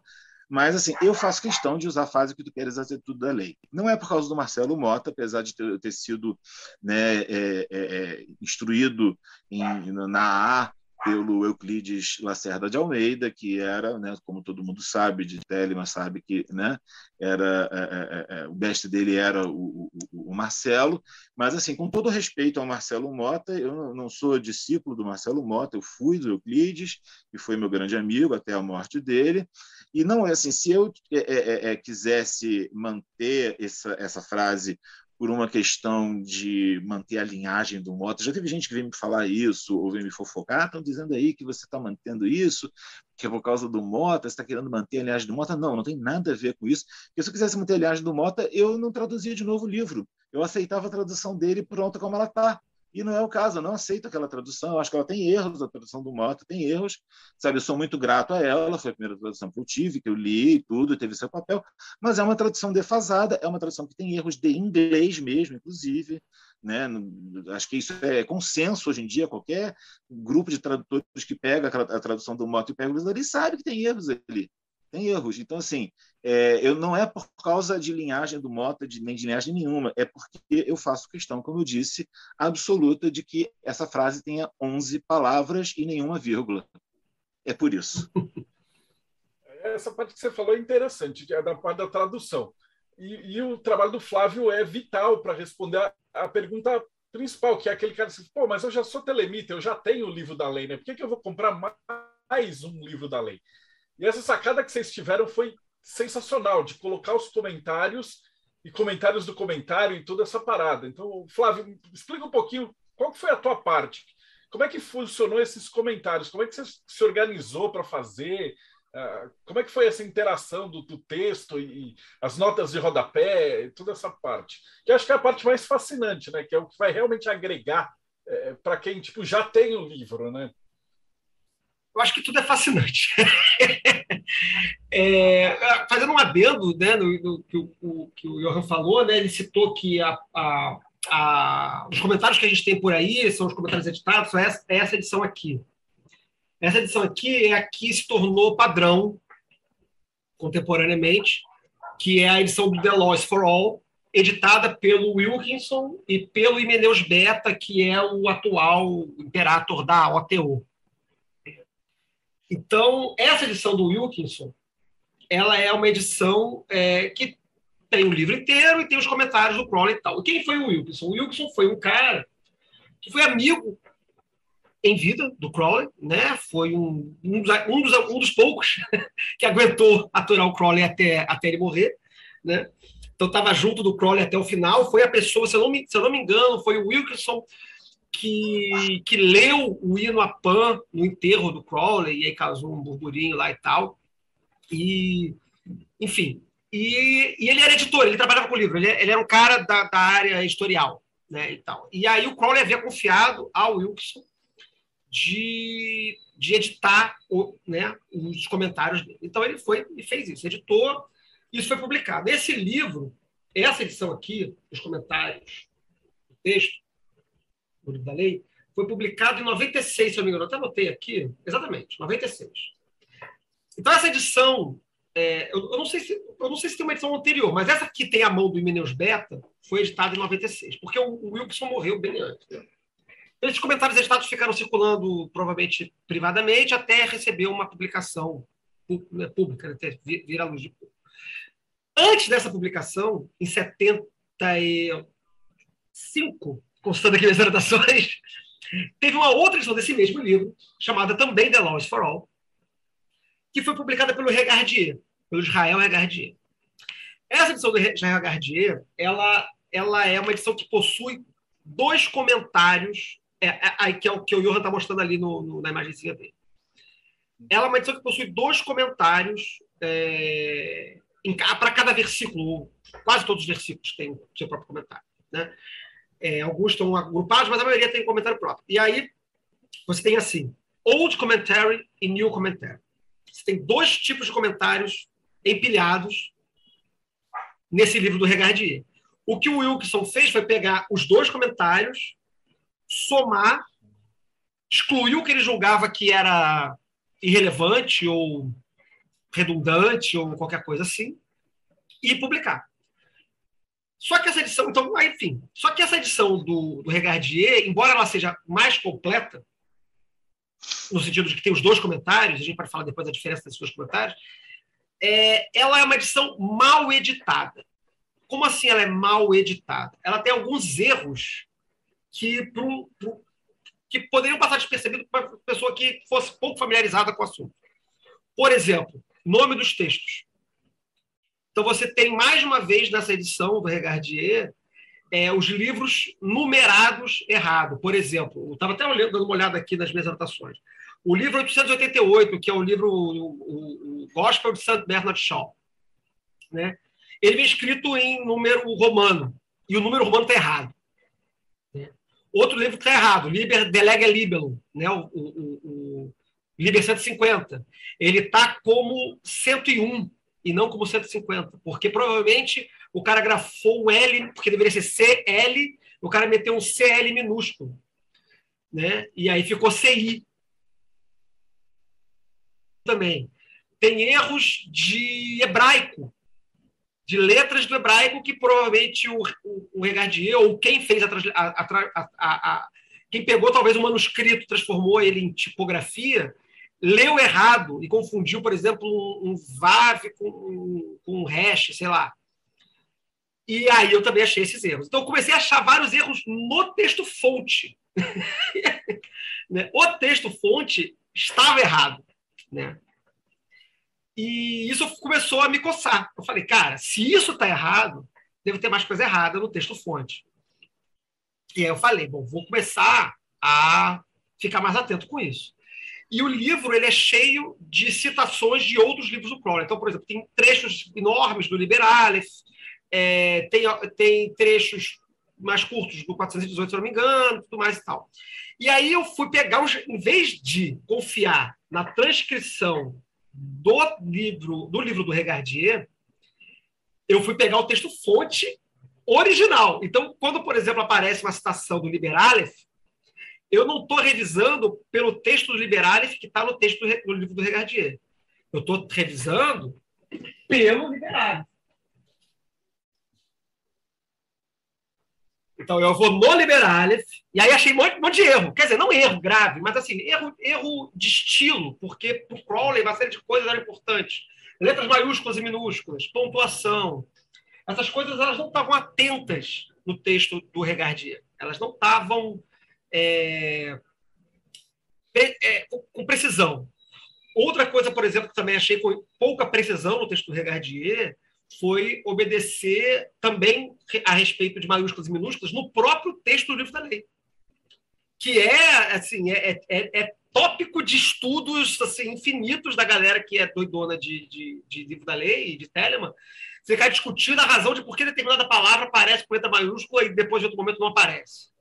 Speaker 7: mas, assim, eu faço questão de usar a frase que tu queres fazer tudo da lei. Não é por causa do Marcelo Mota, apesar de ter, ter sido né, é, é instruído em, na A pelo Euclides Lacerda de Almeida, que era, né, como todo mundo sabe, de Telema sabe que né, era é, é, é, o mestre dele era o, o, o, Marcelo, mas assim, com todo respeito ao Marcelo Mota, eu não sou discípulo do Marcelo Mota, eu fui do Euclides e foi meu grande amigo até a morte dele, e não é assim, se eu é, é, quisesse manter essa, essa frase por uma questão de manter a linhagem do moto. Já teve gente que veio me falar isso, ou veio me fofocar, estão dizendo aí que você está mantendo isso, que é por causa do Mota, você está querendo manter a linhagem do Mota. Não, não tem nada a ver com isso. Porque se eu quisesse manter a linhagem do Mota, eu não traduzia de novo o livro. Eu aceitava a tradução dele pronta como ela está. E não é o caso, eu não aceito aquela tradução. Eu acho que ela tem erros, a tradução do Mota tem erros. Sabe, eu sou muito grato a ela, foi a primeira tradução que eu tive, que eu li tudo, teve seu papel, mas é uma tradução defasada, é uma tradução que tem erros de inglês mesmo, inclusive. Né? Acho que isso é consenso hoje em dia. Qualquer grupo de tradutores que pega a tradução do Mota e pega o livro, sabe que tem erros ali tem erros. Então, assim, é, eu não é por causa de linhagem do Mota, de, nem de linhagem nenhuma, é porque eu faço questão, como eu disse, absoluta de que essa frase tenha 11 palavras e nenhuma vírgula. É por isso.
Speaker 2: Essa parte que você falou é interessante, é da parte da tradução. E, e o trabalho do Flávio é vital para responder a, a, pergunta principal, que é aquele cara que diz, pô, mas eu já sou telemita, eu já tenho o livro da lei, né? Por que, que eu vou comprar mais um livro da lei? E essa sacada que vocês tiveram foi sensacional, de colocar os comentários e comentários do comentário em toda essa parada. Então, Flávio, explica um pouquinho qual foi a tua parte. Como é que funcionou esses comentários? Como é que você se organizou para fazer? Uh, como é que foi essa interação do, do, texto e as notas de rodapé e toda essa parte? Que acho que é a parte mais fascinante, né? Que é o que vai realmente agregar é, para quem tipo, já tem o livro, né?
Speaker 6: Eu acho que tudo é fascinante. é, fazendo um adendo né, no, no que, o, que o Johan falou, né, ele citou que a, a, a, os comentários que a gente tem por aí são os comentários editados, são essa, essa edição aqui. Essa edição aqui é a que se tornou padrão contemporaneamente, que é a edição do The Laws for All, editada pelo Wilkinson e pelo Imeneus Beta, que é o atual imperator da OTO. Então, essa edição do Wilkinson, ela é uma edição é, que tem o livro inteiro e tem os comentários do Crowley e tal. Quem foi o Wilkinson? O Wilkinson foi um cara que foi amigo em vida do Crowley, né? Foi um, um, dos, um, dos, um dos poucos que aguentou aturar o Crowley até, até ele morrer, né? Então estava junto do Crowley até o final. Foi a pessoa, se eu não me, se eu não me engano, foi o Wilkinson que, que leu o hino a Pan no enterro do Crowley, e aí causou um burburinho lá e tal. E, enfim, e, e ele era editor, ele trabalhava com livro, ele, ele era um cara da, da área editorial, né, e tal. E aí o Crowley havia confiado ao Wilkinson de, de editar o, né, os comentários dele. Então ele foi e fez isso, editou, isso foi publicado. Esse livro, essa edição aqui, os comentários, o texto, da lei, foi publicado em 96, se eu me engano. Eu até anotei aqui, exatamente, 96. Então, essa edição, é, eu, eu, não sei se, eu não sei se tem uma edição anterior, mas essa que tem a mão do Imeneus Beta foi editada em 96, porque o, o Wilson morreu bem antes. Né? Esses comentários editados ficaram circulando, provavelmente privadamente, até receber uma publicação né, pública, até vir à luz de público. Antes dessa publicação, em 75, constando aqui as anotações, teve uma outra edição desse mesmo livro, chamada também The Laws for All, que foi publicada pelo Regardier, pelo Israel Regardier. Essa edição do Israel Regardier, ela, ela é uma edição que possui dois comentários, é, é, que é o que o Johan está mostrando ali no, no, na imagenzinha dele. Ela é uma edição que possui dois comentários é, para cada versículo, quase todos os versículos têm seu próprio comentário. Né? É, alguns estão agrupados, mas a maioria tem comentário próprio. E aí você tem assim: Old Commentary e New Commentary. Você tem dois tipos de comentários empilhados nesse livro do Regardier. O que o Wilkinson fez foi pegar os dois comentários, somar, excluir o que ele julgava que era irrelevante ou redundante ou qualquer coisa assim, e publicar. Só que essa edição, então, enfim, só que essa edição do, do Regardier, embora ela seja mais completa, no sentido de que tem os dois comentários, a gente pode falar depois da diferença desses dois comentários, é, ela é uma edição mal editada. Como assim ela é mal editada? Ela tem alguns erros que, pro, pro, que poderiam passar despercebido para uma pessoa que fosse pouco familiarizada com o assunto. Por exemplo, nome dos textos. Então, você tem mais uma vez nessa edição do Regardier é, os livros numerados errado. Por exemplo, eu estava até olhando, dando uma olhada aqui nas minhas anotações. O livro 888, que é o livro o, o Gospel de St. Bernard Shaw, né? ele vem escrito em número romano, e o número romano está errado. Né? Outro livro está errado, Liber Delega Libellum, né? o, o, o Liber 150. Ele está como 101 e não como 150, porque provavelmente o cara grafou o L, porque deveria ser CL, o cara meteu um CL minúsculo. Né? E aí ficou CI. Também. Tem erros de hebraico, de letras do hebraico que provavelmente o, o, o Regardier, ou quem fez a, a, a, a, quem pegou talvez o manuscrito, transformou ele em tipografia, leu errado e confundiu, por exemplo, um, um VAV com um, com um hash, sei lá. E aí eu também achei esses erros. Então eu comecei a achar vários erros no texto fonte. Né? o texto fonte estava errado. Né? E isso começou a me coçar. Eu falei, cara, se isso está errado, deve ter mais coisa errada no texto fonte. E aí eu falei, bom, vou começar a ficar mais atento com isso. E o livro ele é cheio de citações de outros livros do Crowley. Então, por exemplo, tem trechos enormes do Liberales, é, tem, tem trechos mais curtos do 418, se não me engano, tudo mais e tal. E aí eu fui pegar, os, em vez de confiar na transcrição do livro do livro do Regardier, eu fui pegar o texto fonte original. Então, quando, por exemplo, aparece uma citação do Liberales, eu não estou revisando pelo texto do Liberales que está no texto do, livro do Regardier. Eu estou revisando pelo Liberales. Então, eu vou no Liberales, e aí achei um monte, um monte, de erro. Quer dizer, não erro grave, mas assim, erro, erro de estilo, porque para o Crowley uma série de coisas eram importantes. Letras maiúsculas e minúsculas, pontuação. Essas coisas elas não estavam atentas no texto do Regardier. Elas não estavam é, é, com precisão. Outra coisa, por exemplo, que também achei com pouca precisão no texto do Regardier foi obedecer também a respeito de maiúsculas e minúsculas no próprio texto do livro da lei, que é assim é, é, é tópico de estudos assim infinitos da galera que é doidona de, de, de livro da lei e de Telemann. Você ficar discutindo a razão de por que determinada palavra aparece com letra maiúscula e depois de outro momento não aparece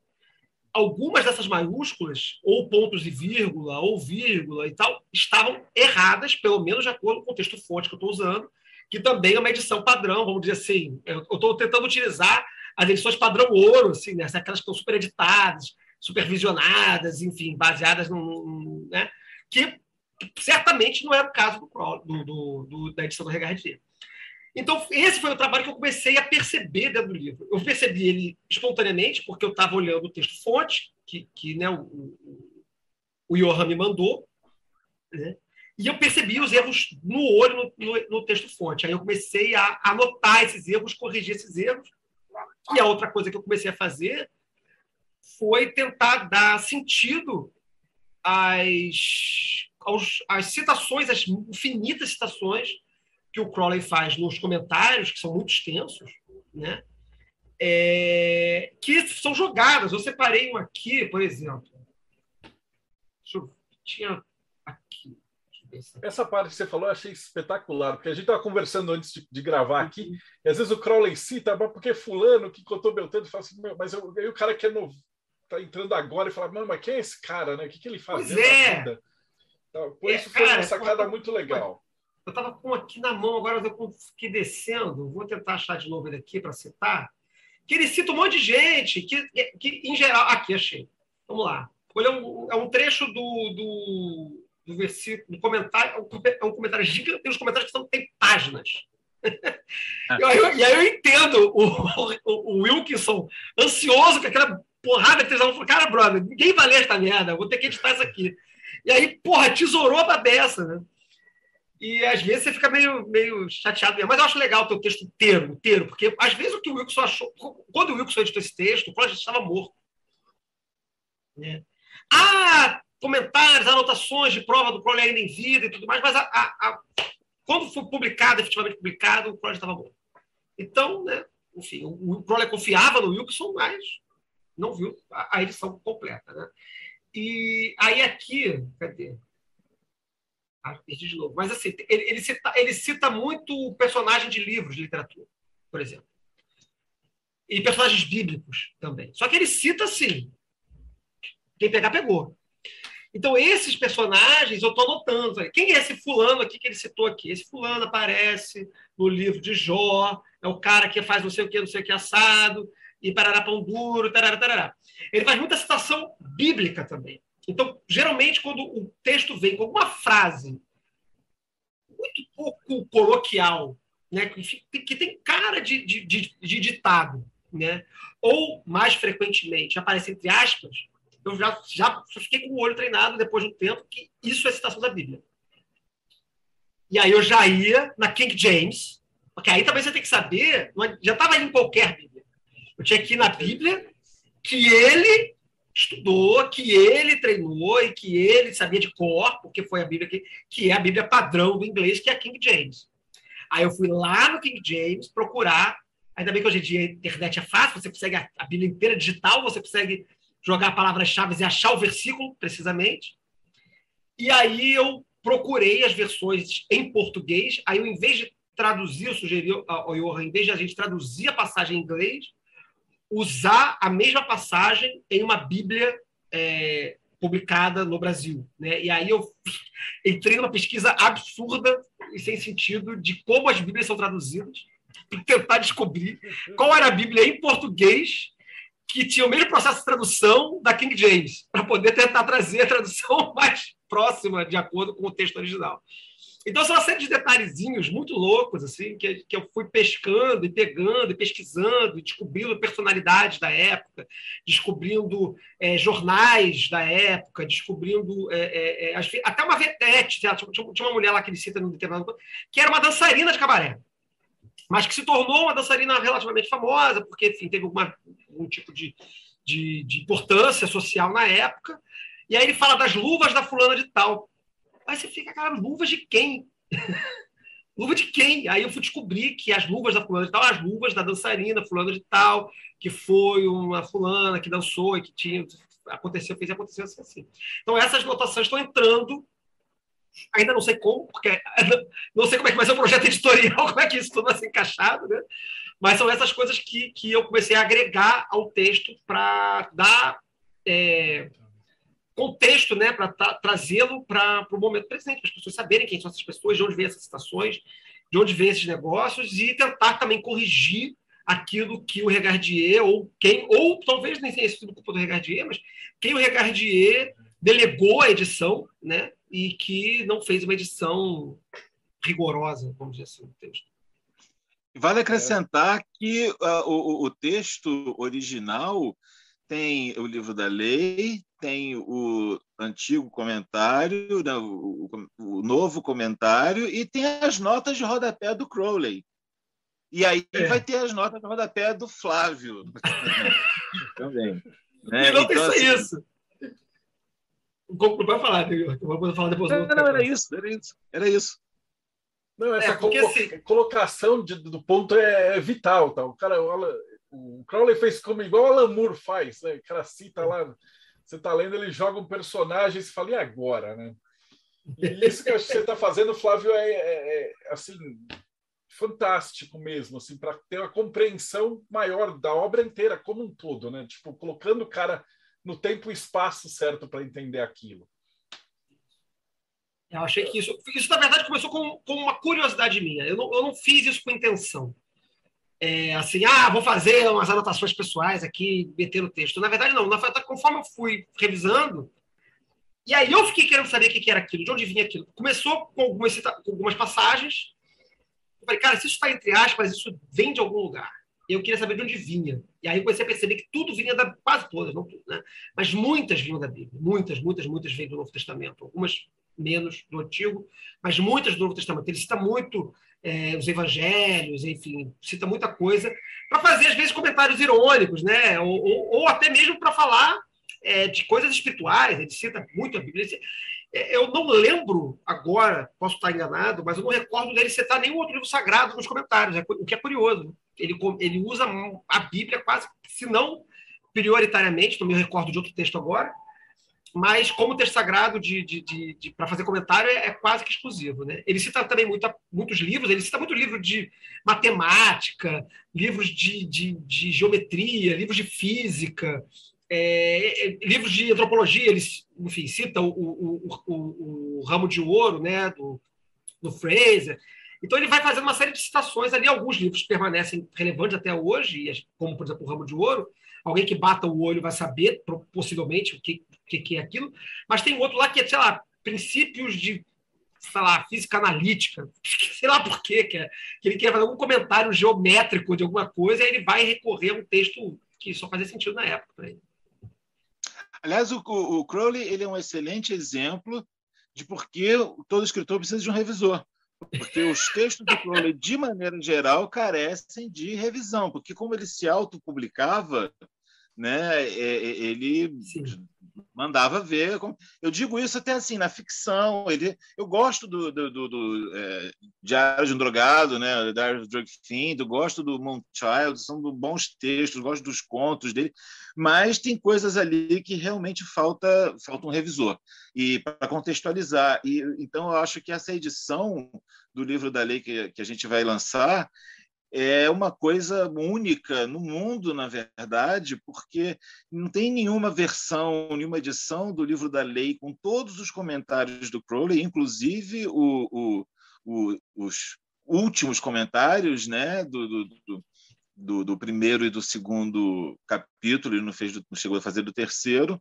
Speaker 6: algumas dessas maiúsculas, ou pontos e vírgula, ou vírgula e tal, estavam erradas, pelo menos de acordo com o texto fonte que eu estou usando, que também é uma edição padrão, vamos dizer assim. Eu estou tentando utilizar as edições padrão ouro, assim, né? aquelas que estão super editadas, supervisionadas, enfim, baseadas num. Né? Que certamente não era o caso do, do, do da edição do Regardier. Então, esse foi o trabalho que eu comecei a perceber dentro do livro. Eu percebi ele espontaneamente, porque eu estava olhando o texto-fonte, que, que né, o, o, o Johan me mandou, né? e eu percebi os erros no olho no, no, no texto-fonte. Aí eu comecei a anotar esses erros, corrigir esses erros. E a outra coisa que eu comecei a fazer foi tentar dar sentido às, aos, às citações, às infinitas citações que o Crowley faz nos comentários, que são muito extensos, né? É, que são jogadas. Eu separei um aqui, por exemplo. Deixa eu, tinha aqui.
Speaker 2: Essa parte que você falou eu achei espetacular, porque a gente estava conversando antes de, de, gravar aqui, e às vezes o Crowley cita, mas porque fulano que contou Beltrano, fala assim, mas eu, aí o cara que é novo, tá entrando agora e fala, mano, mas quem é esse cara, né? O que, que ele faz
Speaker 6: pois é.
Speaker 2: Então, por é, isso foi cara, uma sacada muito legal.
Speaker 6: Eu estava com aqui na mão, agora eu fiquei descendo, vou tentar achar de novo ele aqui para citar, que ele cita um monte de gente, que, que em geral. Aqui, achei. Vamos lá. Olha, é um, é um trecho do, do, do versículo, do comentário, é um comentário gigante, tem uns comentários que são, tem páginas. Ah. e aí eu entendo o, o, o, Wilkinson ansioso com aquela porrada que eles falam, cara, brother, ninguém vai ler esta merda, vou ter que editar isso aqui. E aí, porra, tesourou a beça, né? E às vezes você fica meio, meio chateado mesmo. Mas eu acho legal o teu texto inteiro, inteiro, porque às vezes o que o Wilson achou. Quando o Wilson editou esse texto, o Cláudio estava morto. Né? Ah, comentários, anotações de prova do Crowley ainda em vida e tudo mais, mas a, a, a, quando foi publicado, efetivamente publicado, o Crowley estava morto. Então, né, enfim, o, o Crowley confiava no Wilson, mas não viu a, a edição completa. Né? E aí aqui, cadê? Ah, perdi de novo. Mas assim, ele, ele, cita, ele cita muito personagem de livros de literatura, por exemplo. E personagens bíblicos também. Só que ele cita assim. Quem pegar, pegou. Então, esses personagens eu estou anotando. Quem é esse fulano aqui que ele citou aqui? Esse fulano aparece no livro de Jó, é o cara que faz não sei o que, não sei o que assado, e parará pão duro, tarará, tarará. Ele faz muita citação bíblica também. Então, geralmente, quando o texto vem com alguma frase muito pouco coloquial, né, que, tem cara de, de, de, de ditado, né, ou, mais frequentemente, aparece entre aspas, eu já, já fiquei com o olho treinado depois de um tempo que isso é citação da Bíblia. E aí eu já ia na King James, porque aí também você tem que saber, já estava em qualquer Bíblia. Eu tinha que ir na Bíblia que ele estudou, que ele treinou e que ele sabia de cor, porque foi a Bíblia que, que é a Bíblia padrão do inglês, que é a King James. Aí eu fui lá no King James procurar. Ainda bem que hoje em dia a internet é fácil, você consegue a, a Bíblia inteira digital, você consegue jogar palavras-chave e achar o versículo precisamente. E aí eu procurei as versões em português. Aí eu, em vez de traduzir, eu sugeri ao Johan, em vez de a gente traduzir a passagem em inglês, usar a mesma passagem em uma Bíblia é, publicada no Brasil. Né? E aí eu entrei numa pesquisa absurda e sem sentido de como as Bíblias são traduzidas, para tentar descobrir qual era a Bíblia em português que tinha o mesmo processo de tradução da King James, para poder tentar trazer a tradução mais próxima, de acordo com o texto original. Então, são uma série de detalhezinhos muito loucos, assim, que, que eu fui pescando e pegando e pesquisando, descobrindo personalidades da época, descobrindo é, jornais da época, descobrindo é, é, é até uma vedete, tinha, tinha uma mulher lá que ele cita no determinado que era uma dançarina de cabaré, mas que se tornou uma dançarina relativamente famosa, porque, enfim, teve alguma, algum tipo de, de, de importância social na época. E aí ele fala das luvas da fulana de tal. Aí você fica, cara, luvas de quem? luva de quem? Aí eu fui descobrir que as luvas da fulana de tal, as luvas da dançarina fulana de tal, que foi uma fulana que dançou e que tinha aconteceu, fez acontecer assim, assim. Então essas notações estão entrando. Ainda não sei como, porque não sei como é que vai ser o projeto editorial, como é que isso tudo vai ser encaixado, né? Mas são essas coisas que, que eu comecei a agregar ao texto para dar é, contexto, né, para tra trazê-lo para o momento presente, para as pessoas saberem quem são essas pessoas, de onde vêm essas citações, de onde vêm esses negócios e tentar também corrigir aquilo que o Regardier ou quem ou talvez nem tenha sido culpa do Regardier, mas quem o Regardier delegou a edição, né, e que não fez uma edição rigorosa, vamos dizer assim, no texto.
Speaker 7: Vale acrescentar que uh, o, o texto original tem o livro da lei, tem o antigo comentário, né, o, o, novo comentário, e tem as notas de rodapé do Crowley. E aí é. vai ter as notas de rodapé do Flávio também.
Speaker 6: Né? E não então, assim, isso. Vai falar, vou falar depois.
Speaker 7: Não, não, era isso, era isso. Era isso.
Speaker 2: Não, essa é, porque, colo assim, colocação de, do ponto é, é, vital. Tá? O cara, o, o Crowley fez como igual o Alan Moore faz, né? O cara cita lá você está lendo, ele joga um personagem e você fala, e agora, né? E isso que você está fazendo, Flávio, é, é, é, assim fantástico mesmo, assim, para ter uma compreensão maior da obra inteira como um todo, né? Tipo, colocando o cara no tempo e espaço certo para entender aquilo.
Speaker 6: Eu achei que isso, isso na verdade começou com, com uma curiosidade minha. Eu não, eu não fiz isso com intenção é, assim, ah, vou fazer umas anotações pessoais aqui, meter no texto. Na verdade, não. Na verdade, conforme eu fui revisando, e aí eu fiquei querendo saber o que era aquilo, de onde vinha aquilo. Começou com algumas, com algumas passagens. Eu falei, cara, se isso está entre aspas, isso vem de algum lugar. Eu queria saber de onde vinha. E aí eu comecei a perceber que tudo vinha da. quase todas, não tudo, né? Mas muitas vinham da Bíblia. Muitas, muitas, muitas vêm do Novo Testamento. Algumas menos do Antigo, mas muitas do Novo Testamento. Ele cita muito é, os evangelhos, enfim, cita muita coisa, para fazer, às vezes, comentários irônicos, né? ou, ou, ou até mesmo para falar é, de coisas espirituais, ele cita muito a Bíblia. É, eu não lembro agora, posso estar enganado, mas eu não recordo dele citar nenhum outro livro sagrado nos comentários, é o que é curioso. Ele, ele usa a Bíblia quase, se não prioritariamente, não me recordo de outro texto agora, mas como texto sagrado de, de, de, de para fazer comentário é, é, quase que exclusivo. Né? Ele cita também muitos livros, ele cita muito livro de matemática, livros de, de, de geometria, livros de física, é, é, livros de antropologia, ele enfim, cita o, o, o, o, ramo de ouro né, do, do Fraser. Então ele vai fazendo uma série de citações ali, alguns livros permanecem relevantes até hoje, como por exemplo o Ramo de Ouro. Alguém que bata o olho vai saber possivelmente o que que, que é aquilo, mas tem outro lá que é, sei lá, princípios de sei lá, física analítica, sei lá por quê, que, é, que ele quer fazer algum comentário geométrico de alguma coisa, e ele vai recorrer a um texto que só fazia sentido na época para ele.
Speaker 7: Aliás, o, o, Crowley ele é um excelente exemplo de por que todo escritor precisa de um revisor. Porque os textos do Crowley, de maneira geral, carecem de revisão, porque como ele se autopublicava, né, é, é, ele Sim mandava ver. Eu digo isso até assim, na ficção. Ele, eu gosto do, do, do, do é, Diário de um Drogado, né? Diário of Drug Fiend, eu gosto do Child, são bons textos, gosto dos contos dele, mas tem coisas ali que realmente falta, falta um revisor. E para contextualizar. E, então, eu acho que essa edição do livro da lei que, que a gente vai lançar é uma coisa única no mundo, na verdade, porque não tem nenhuma versão, nenhuma edição do livro da lei com todos os comentários do Crowley, inclusive o, o, o, os últimos comentários né, do, do, do, do, primeiro e do segundo capítulo, ele não, fez, não chegou a fazer do terceiro,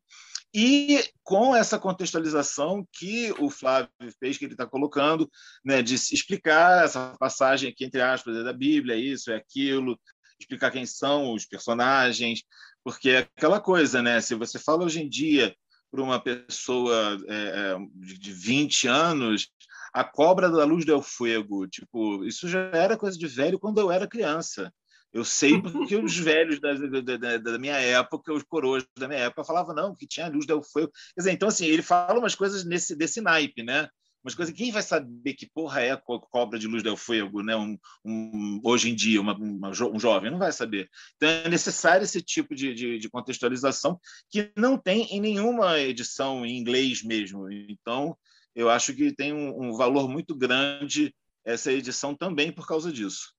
Speaker 7: e com essa contextualização que o Flávio fez, que ele está colocando, né, de explicar essa passagem aqui, entre aspas, é da Bíblia, isso, é aquilo, explicar quem são os personagens, porque é aquela coisa, né? Se você fala hoje em dia para uma pessoa é, de 20 anos, a cobra da luz do fogo, tipo, isso já era coisa de velho quando eu era criança. Eu sei porque os velhos da, da, da, minha época, os coroas da minha época, falavam não, que tinha luz del fogo. Quer dizer, então, assim, ele fala umas coisas nesse, desse naipe, né? Umas coisas quem vai saber que porra é cobra de luz del fogo, né? Um, um, hoje em dia, uma, uma, um jovem não vai saber. Então, é necessário esse tipo de, de, de contextualização que não tem em nenhuma edição em inglês mesmo. Então, eu acho que tem um, um valor muito grande essa edição também por causa disso.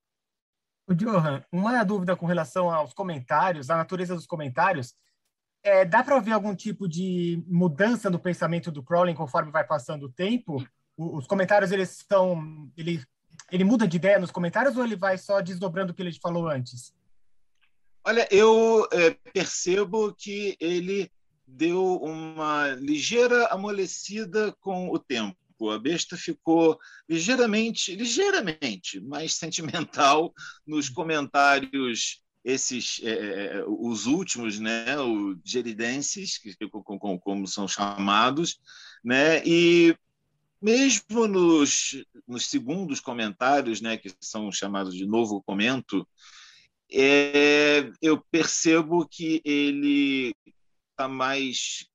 Speaker 5: O Johan, uma dúvida com relação aos comentários, a natureza dos comentários. É, dá para ver algum tipo de mudança no pensamento do Crowley conforme vai passando o tempo? os comentários, eles são... Ele, ele muda de ideia nos comentários ou ele vai só desdobrando o que ele falou antes?
Speaker 7: Olha, eu é, percebo que ele deu uma ligeira amolecida com o tempo a besta ficou ligeiramente, ligeiramente mais sentimental nos comentários esses é, é, é os últimos, né, os geridenses, que, como, como são chamados, né, e mesmo nos, nos segundos comentários, né, que são chamados de novo comento, é, eu percebo que ele está mais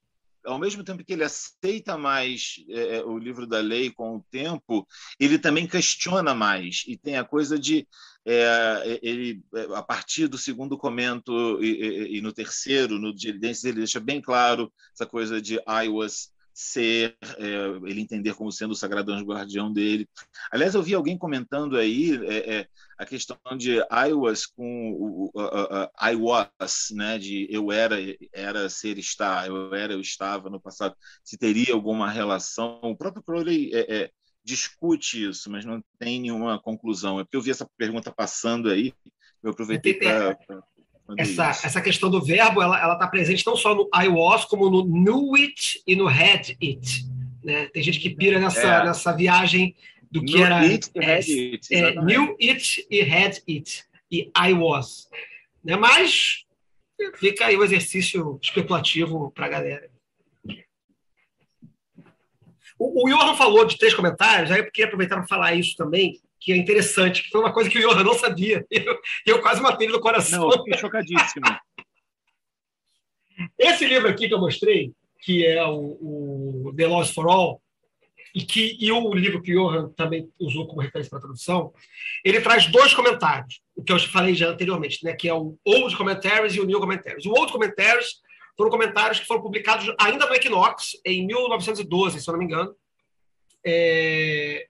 Speaker 7: ao mesmo tempo que ele aceita mais é, é, o livro da lei com o tempo, ele também questiona mais. E tem a coisa de é, ele a partir do segundo comento e, e, e no terceiro, no Diridências, ele deixa bem claro essa coisa de I was ser, é, ele entender como sendo o sagrado anjo guardião dele. Aliás, eu vi alguém comentando aí é, é, a questão de I was com o I was, né, de eu era, era ser estar, eu era, eu estava no passado. Se teria alguma relação? O próprio Crowley é, é, discute isso, mas não tem nenhuma conclusão. É porque eu vi essa pergunta passando aí, eu aproveitei para
Speaker 6: essa, essa questão do verbo ela está presente não só no I was, como no knew it e no had it. Né? Tem gente que pira nessa, é. nessa viagem do que era. It é, it, é, knew it e had it. E I was. Né? Mas fica aí o exercício especulativo para a galera. O, o Johan falou de três comentários, aí eu queria aproveitar para falar isso também que é interessante, que foi uma coisa que o Johan não sabia. Eu, eu quase matei ele no coração.
Speaker 7: Não, fiquei chocadíssimo.
Speaker 6: Esse livro aqui que eu mostrei, que é o, o The Lost for All, e, que, e o livro que o Johan também usou como referência para a tradução, ele traz dois comentários, o que eu falei já anteriormente, né, que é o Old Commentaries e o New Commentaries. O Old Commentaries foram comentários que foram publicados ainda no Equinox, em 1912, se eu não me engano. É,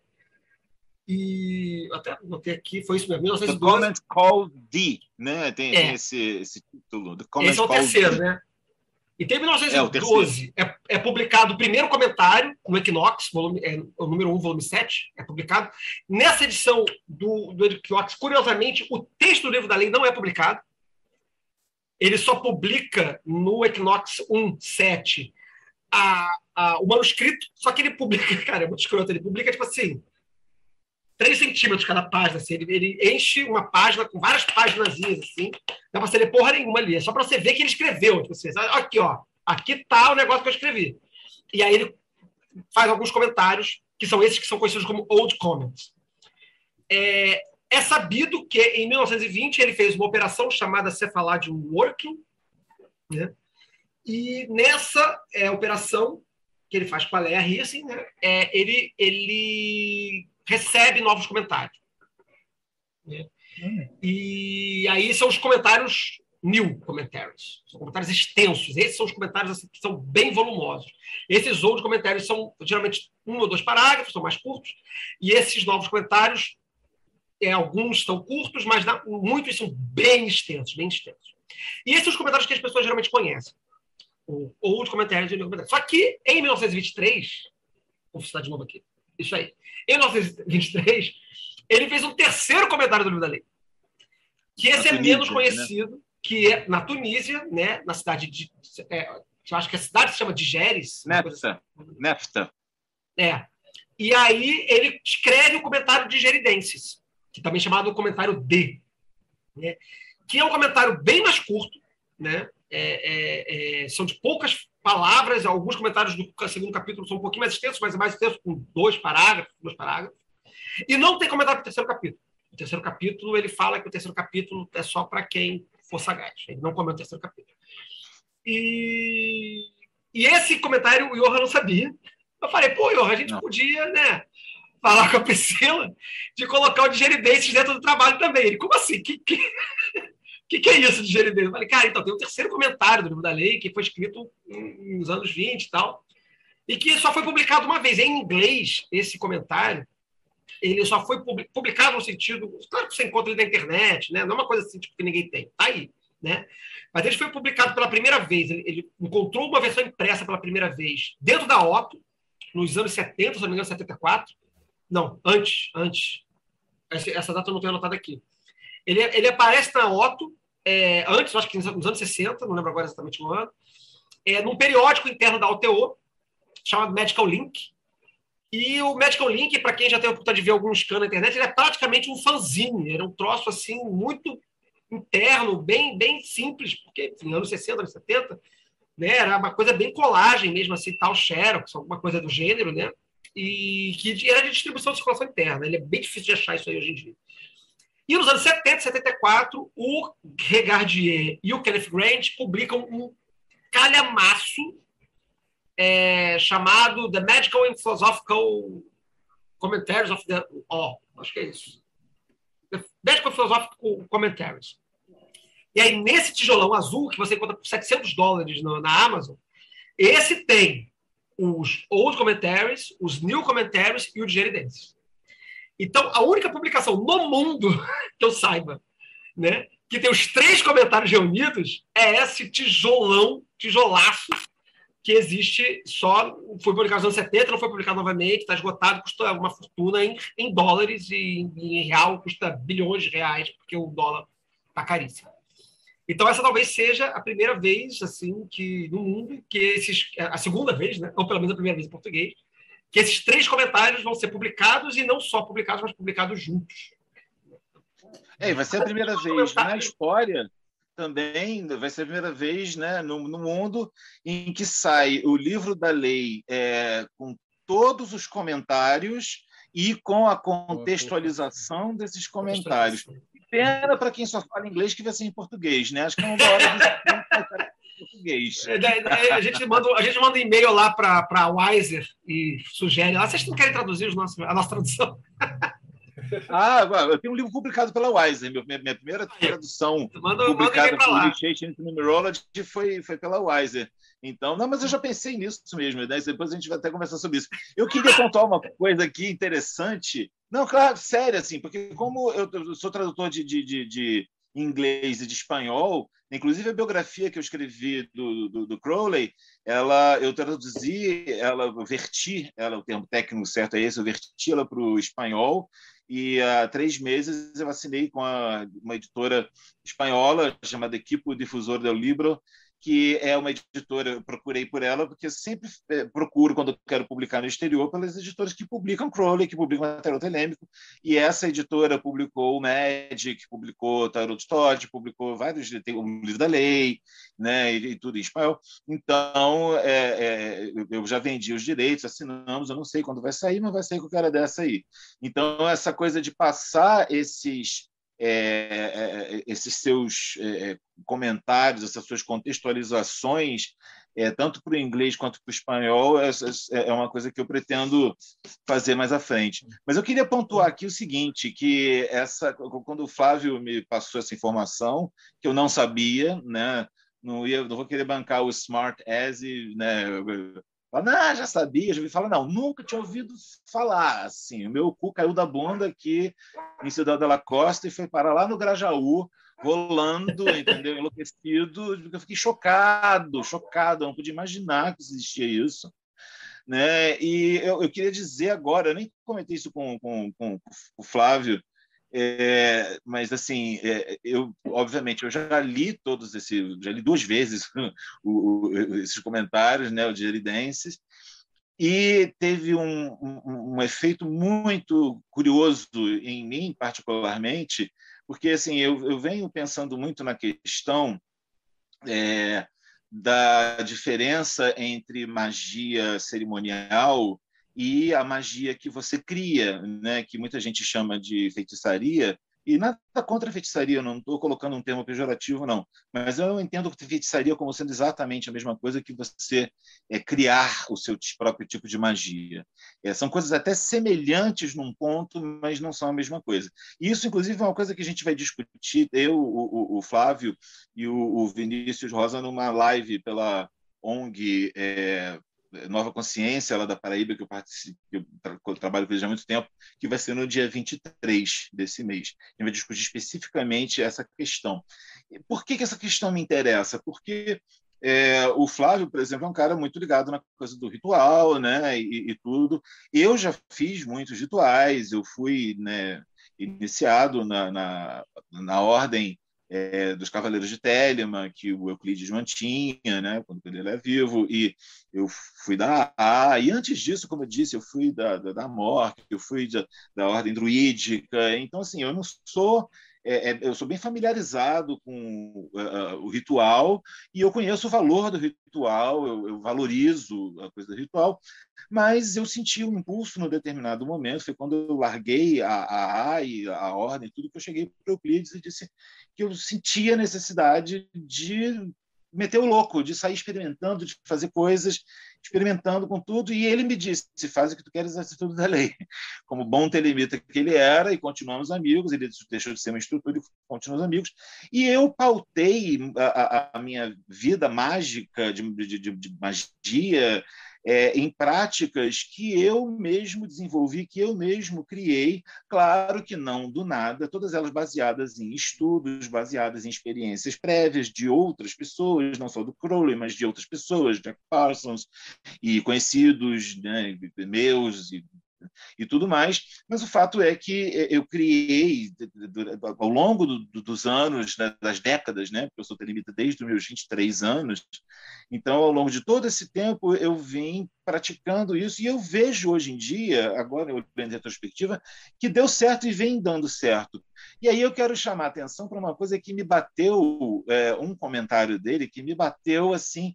Speaker 6: e até notei aqui, foi isso mesmo, 1912. The Comment
Speaker 7: Called D, né? Tem, é. esse, esse título.
Speaker 6: The esse é o terceiro, D. né? E tem 1912, é, é, é, publicado o primeiro comentário no Equinox, volume, é, o número 1, volume 7, é publicado. Nessa edição do, do Equinox, curiosamente, o texto do livro da lei não é publicado. Ele só publica no Equinox 1, 7 a, a, o manuscrito, só que ele publica, cara, é muito escroto, ele publica tipo assim, 3 centímetros cada página. Assim, ele, ele, enche uma página com várias páginas assim. Não dá para você ler porra nenhuma ali. É só para você ver que ele escreveu. Tipo assim, aqui, ó. Aqui tá o negócio que eu escrevi. E aí ele faz alguns comentários, que são esses que são conhecidos como old comments. É, é sabido que em 1920 ele fez uma operação chamada Cephaladium Working, né? e nessa é, operação que ele faz com a Leia Hissing, né? é, ele, ele recebe novos comentários. Hum. E aí são os comentários new commentaries, são comentários extensos. Esses são os comentários assim, que são bem volumosos. Esses outros comentários são geralmente um ou dois parágrafos, são mais curtos, e esses novos comentários, é, alguns estão curtos, mas muitos são bem extensos, bem extensos. E esses são os comentários que as pessoas geralmente conhecem, ou, ou os comentários de. Só que em 1923, vou citar de novo aqui, isso aí. Em 1923, ele fez um terceiro comentário do livro da lei, que esse é menos né? conhecido, né? que é na Tunísia, né, na cidade de. É, eu acho que a cidade se chama de Geres.
Speaker 7: Nefta. Assim. Nefta.
Speaker 6: É. E aí ele escreve o comentário de Geridenses, que também é chamado comentário D, né? que é um comentário bem mais curto, né? É, é, é, são de poucas palavras, alguns comentários do segundo capítulo são um pouquinho mais extensos, mas é mais extenso, com dois parágrafos, dois parágrafos. E não tem comentário para o terceiro capítulo. O terceiro capítulo, ele fala que o terceiro capítulo é só para quem for sagaz. Ele não comenta o terceiro capítulo. E, e esse comentário o Johan não sabia. Eu falei, pô, Johan, a gente não. podia, né? Falar com a Priscila de colocar o digeridentes dentro do trabalho também. Ele, como assim? Que, que, que, que é isso de digeridentes? Eu falei, cara, então tem um terceiro comentário do livro da lei, que foi escrito nos anos 20 e tal, e que só foi publicado uma vez. Em inglês, esse comentário, ele só foi publicado no sentido. Claro que você encontra ele na internet, né? não é uma coisa assim tipo, que ninguém tem. Tá aí. Né? Mas ele foi publicado pela primeira vez, ele, ele, encontrou uma versão impressa pela primeira vez dentro da Otto, nos anos 70, se não me engano, 74. Não, antes, antes. Essa, essa data eu não tenho anotada aqui. Ele, ele aparece na Otto, é, antes, acho que nos anos 60, não lembro agora exatamente o ano, é, num periódico interno da OTO, chamado Medical Link, e o Medical Link, para quem já tem a oportunidade de ver alguns canos na internet, ele é praticamente um fanzine. Era um troço assim muito interno, bem, bem simples, porque em anos 60, anos 70, né, era uma coisa bem colagem mesmo, assim, tal Xerox, alguma coisa do gênero, né? E que era de distribuição de circulação interna. Ele é bem difícil de achar isso aí hoje em dia. E nos anos 70, 74, o Regardier e o Kenneth Grant publicam um calhamaço é, chamado The Medical and Philosophical Commentaries of the Oh, acho que é isso. The Medical Philosophical Commentaries. E aí, nesse tijolão azul, que você encontra por 700 dólares na, na Amazon, esse tem os Old Commentaries, os New Commentaries e o Digeridenses. Então, a única publicação no mundo que eu saiba, né, que tem os três comentários reunidos, é esse tijolão, tijolaço, que existe só. Foi publicado nos anos 70, não foi publicado novamente, está esgotado, custa uma fortuna em, em dólares e em, em, real custa bilhões de reais, porque o dólar está caríssimo. Então, essa talvez seja a primeira vez assim que no mundo que esses. A segunda vez, né? ou pelo menos a primeira vez em português, que esses três comentários vão ser publicados e não só publicados, mas publicados juntos.
Speaker 7: É, vai ser a primeira vez na história também vai ser a primeira vez né, no, no mundo em que sai o livro da lei é, com todos os comentários e com a contextualização desses comentários. Pena para quem só fala inglês que vai ser em português, né? Acho que é uma hora de português.
Speaker 6: É, a gente manda, a gente manda um e-mail lá para a Wiser e sugere lá. Vocês não querem traduzir os nossos, a nossa tradução?
Speaker 7: Ah, eu tenho um livro publicado pela Wiser. Minha, minha primeira tradução manda, publicada manda por Initiation Numerology foi, foi pela Wiser. Então, não, mas eu já pensei nisso mesmo. Né? Depois a gente vai até conversar sobre isso. Eu queria pontuar uma coisa aqui interessante. Não, claro, sério, assim, porque como eu, eu sou tradutor de, de, de, de inglês e de espanhol, inclusive a biografia que eu escrevi do, do, do, Crowley, ela eu traduzi, ela eu verti, ela o termo técnico certo é esse, eu verti ela para o espanhol. E há três meses eu assinei com a, uma editora espanhola chamada Equipo Difusor del Libro, que é uma editora, eu procurei por ela, porque sempre é, procuro, quando quero publicar no exterior, pelas editoras que publicam Crowley, que publicam material telêmico, e essa editora publicou o Magic, publicou Tarot Todd, publicou vários, tem o livro da lei, né, e, e tudo em espanhol. Então, é, é, eu já vendi os direitos, assinamos, eu não sei quando vai sair, mas vai sair com cara dessa aí. Então, essa coisa de passar esses é, é, é, esses seus é, comentários, essas suas contextualizações, tanto para o inglês quanto para o espanhol, é, é, uma coisa que eu pretendo fazer mais à frente. Mas eu queria pontuar aqui o seguinte, que essa, quando o Flávio me passou essa informação, que eu não sabia, né, não, ia, não vou querer bancar o Smart As, né, Fala, não, já sabia, já ouvi falar. Não, nunca tinha ouvido falar. Assim, o meu cu caiu da bunda aqui em Cidade da Costa e foi para lá no Grajaú, rolando, entendeu? Enlouquecido. Eu fiquei chocado, chocado. Eu não podia imaginar que existia isso. Né? E eu, eu queria dizer agora, eu nem comentei isso com, com, com o Flávio, É, mas assim, é, eu obviamente eu já li todos esses, já li duas vezes o, o, esses comentários, né, o de Eridenses, e teve um, um, um, efeito muito curioso em mim particularmente, porque assim eu, eu venho pensando muito na questão é, da diferença entre magia cerimonial e a magia que você cria, né, que muita gente chama de feitiçaria, e nada contra a feitiçaria, não estou colocando um termo pejorativo, não. Mas eu entendo feitiçaria como sendo exatamente a mesma coisa que você é, criar o seu próprio tipo de magia. É, são coisas até semelhantes num ponto, mas não são a mesma coisa. E isso, inclusive, é uma coisa que a gente vai discutir, eu, o, o Flávio e o, o Vinícius Rosa, numa live pela ONG é, Nova Consciência, lá da Paraíba, que eu participo, que eu, tra trabalho com eles há muito tempo, que vai ser no dia 23 desse mês. A gente vai discutir especificamente essa questão. Por que, que essa questão me interessa? Porque é, o Flávio, por exemplo, é um cara muito ligado na coisa do ritual, né, e, e tudo. Eu já fiz muitos rituais, eu fui né, iniciado na, na, na ordem é, dos Cavaleiros de Telemann, que o Euclides mantinha, né, quando ele é vivo, e eu fui da AA, e antes disso, como eu disse, eu fui da, da, da MORC, eu fui da, da Ordem Druídica, então, assim, eu não sou é, é, eu sou bem familiarizado com uh, o ritual e eu conheço o valor do ritual, eu, eu, valorizo a coisa do ritual, mas eu senti um impulso no determinado momento, foi quando eu larguei a, a, a e a ordem, tudo que eu cheguei para Euclides e disse que eu sentia a necessidade de meter o louco, de sair experimentando, de fazer coisas, experimentando com tudo. E ele me disse: faz o que tu queres, é tudo da lei. Como bom telemita que ele era, e continuamos amigos. Ele deixou de ser um instrutor e continuamos amigos. E eu pautei a, a, a minha vida mágica, de, de, de, de magia, é, em práticas que eu mesmo desenvolvi, que eu mesmo criei, claro que não do nada, todas elas baseadas em estudos, baseadas em experiências prévias de outras pessoas, não só do Crowley, mas de outras pessoas, Jack Parsons e conhecidos né, meus e e tudo mais. Mas o fato é que é, eu criei, ao longo do, dos anos, né, das décadas, né, porque eu sou telemita desde os meus 23 anos, então, ao longo de todo esse tempo, eu vim praticando isso e eu vejo hoje em dia, agora eu em retrospectiva, que deu certo e vem dando certo. E aí eu quero chamar a atenção para uma coisa que me bateu, é, um comentário dele que me bateu assim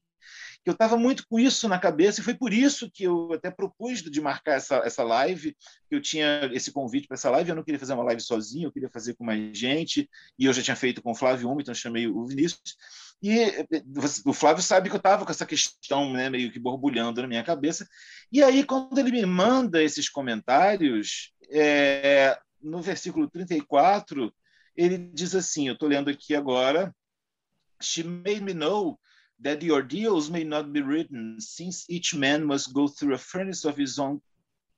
Speaker 7: que eu estava muito com isso na cabeça, e foi por isso que eu até propus de marcar essa, essa live, que eu tinha esse convite para essa live, eu não queria fazer uma live sozinho, eu queria fazer com mais gente, e eu já tinha feito com o Flávio Uma, então chamei o Vinícius, e o Flávio sabe que eu estava com essa questão né, meio que borbulhando na minha cabeça, e aí quando ele me manda esses comentários, é, no versículo 34, ele diz assim, eu estou lendo aqui agora, She made me know that the ordeals may not be written, since each man must go through a furnace of his own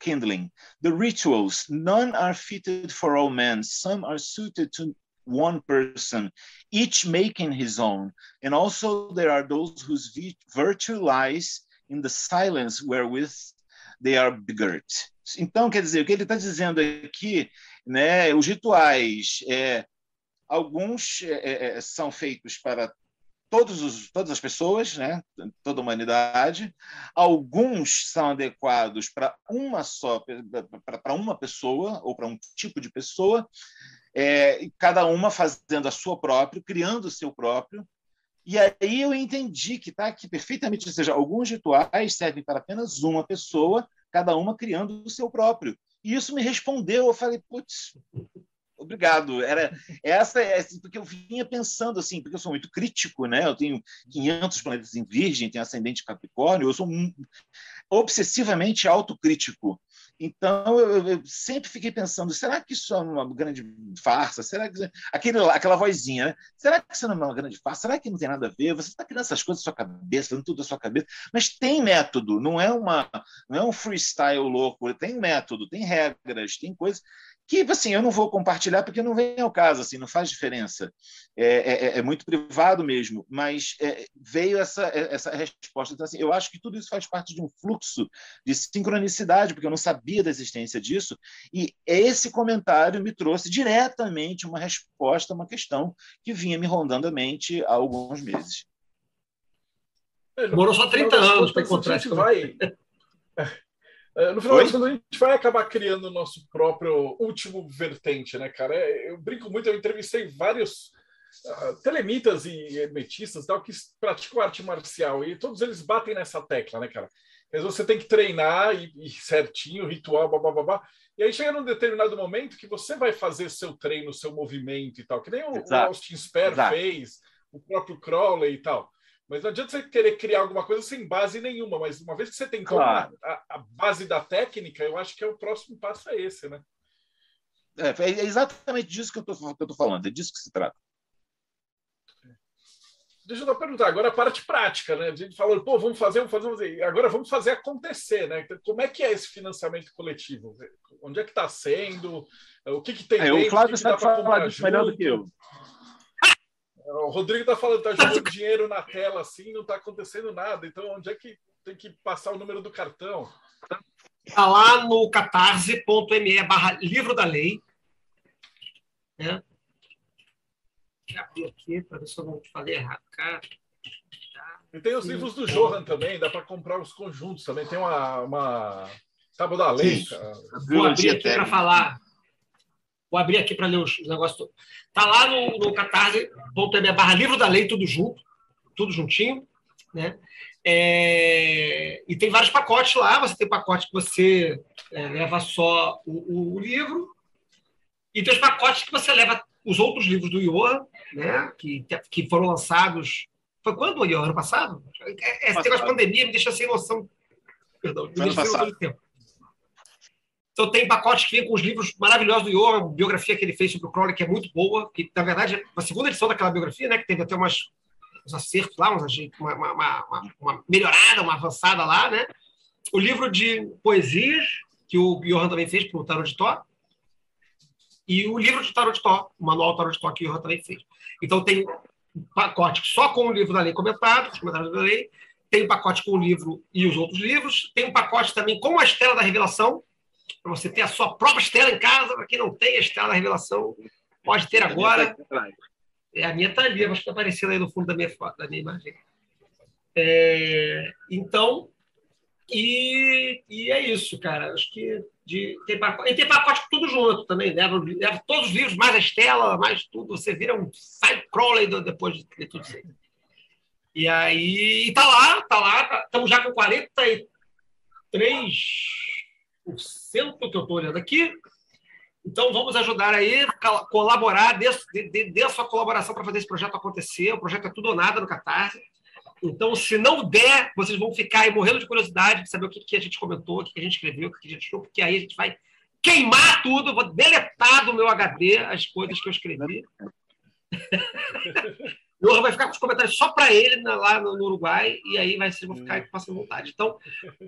Speaker 7: kindling. The rituals, none are fitted for all men, some are suited to one person, each making his own. And also there are those whose virtue lies in the silence wherewith they are begirt. Então, quer dizer, o que ele está dizendo aqui, né, os rituais, é, alguns é, são feitos para todos os, todas as pessoas, né? toda a humanidade. Alguns são adequados para uma só, para uma pessoa ou para um tipo de pessoa, é, cada uma fazendo a sua própria, criando o seu próprio. E aí eu entendi que está aqui perfeitamente, ou seja, alguns rituais servem para apenas uma pessoa, cada uma criando o seu próprio. E isso me respondeu, eu falei, putz, Obrigado. Era essa é porque eu vinha pensando assim, porque eu sou muito crítico, né? Eu tenho 500 planetas em Virgem, tenho ascendente Capricórnio, eu sou um, obsessivamente autocrítico. Então eu, eu, sempre fiquei pensando, será que isso é uma grande farsa? Será que aquele aquela vozinha, né? Será que isso não é uma grande farsa? Será que não tem nada a ver? Você está criando essas coisas na sua cabeça, fazendo tudo na sua cabeça, mas tem método, não é uma não é um freestyle louco, tem método, tem regras, tem coisas que assim eu não vou compartilhar porque não vem ao caso, assim, não faz diferença. É, é, é, é muito privado mesmo, mas é, veio essa, essa resposta. Então, assim, eu acho que tudo isso faz parte de um fluxo de sincronicidade, porque eu não sabia da existência disso, e esse comentário me trouxe diretamente uma resposta a uma questão que vinha me rondando a mente há alguns meses.
Speaker 6: Demorou só 30 anos para encontrar isso.
Speaker 2: Vai... É, no final das contas, a gente vai acabar criando o nosso próprio último vertente, né, cara? É, eu brinco muito, eu entrevistei vários uh, telemitas e hermetistas tal, que praticam arte marcial, e todos eles batem nessa tecla, né, cara? Mas você tem que treinar e, e certinho, ritual, babá, E aí chega num determinado momento que você vai fazer seu treino, seu movimento e tal, que nem o, o Austin Sper fez, o próprio Crowley e tal. Mas não adianta você querer criar alguma coisa sem base nenhuma, mas uma vez que você tem claro. a, a, base da técnica, eu acho que é o próximo passo é esse, né?
Speaker 7: É, é exatamente disso que eu estou falando, é disso que se trata.
Speaker 2: Deixa eu perguntar, agora a parte prática, né? A gente falou, pô, vamos fazer, vamos fazer, vamos fazer. Agora vamos fazer acontecer, né? Como é que é esse financiamento coletivo? Onde é que está sendo? O que, que tem
Speaker 7: é,
Speaker 2: dentro?
Speaker 7: O Flávio sabe falar disso melhor do que eu.
Speaker 2: O Rodrigo está falando, está jogando dinheiro na tela assim, não está acontecendo nada. Então, onde é que tem que passar o número do cartão?
Speaker 6: Está lá no catarse.me barra livro da lei. Né? Deixa eu abrir aqui para ver se eu não falei errado. Cara.
Speaker 2: E tem os livros do Johan também, dá para comprar os conjuntos também. Tem uma, uma tábua da lei.
Speaker 6: Vou abrir aqui para falar. Vou abrir aqui para ler os negócios. Está lá no, no catarse.me barra livro da lei, tudo junto, tudo juntinho. Né? É, e tem vários pacotes lá. Você tem pacote que você é, leva só o, o, livro, e tem os pacotes que você leva os outros livros do Johan, né? que, que foram lançados. Foi quando, Johan? Ano passado? Essa é, pandemia me deixa sem noção. Perdão, me deixa sem noção de tempo. Então, tem pacotes que vem com os livros maravilhosos do Johan, a biografia que ele fez sobre o Crowley, que é muito boa, que, na verdade, é a segunda edição daquela biografia, né, que teve até umas, uns acertos lá, uns, uma, uma, uma, uma, melhorada, uma avançada lá, né? O livro de poesias, que o Johan também fez para o Tarot de Tó, e o livro de Tarot de Tó, o manual Tarot de Tó, que o Johan também fez. Então, tem um pacote só com o livro da lei comentado, os comentários da lei, tem um pacote com o livro e os outros livros, tem um pacote também com a Estela da Revelação, para você ter a sua própria estela em casa, para quem não tem a estela da revelação, pode ter agora. É, a minha está ali, acho que está aparecendo aí no fundo da minha, da minha imagem. É, então, e, e é isso, cara. Acho que de, tem pacote, e tem pacote tudo junto também. Leva, leva todos os livros, mais a Estela, mais tudo. Você vira um side crawler depois de ler tudo isso aí. E aí, tá lá, tá lá. Estamos já com 43 que eu estou olhando aqui. Então, vamos ajudar aí, colaborar, dê, a sua colaboração para fazer esse projeto acontecer. O projeto é tudo ou nada no Catarse. Então, se não der, vocês vão ficar aí morrendo de curiosidade de saber o que, que a gente comentou, o que, que a gente escreveu, o que, que a gente achou, porque aí a gente vai queimar tudo, vou deletar do meu HD as coisas que eu escrevi. O vai ficar com os comentários só para ele lá no, no, Uruguai, e aí vai, vão ficar passando vontade. Então,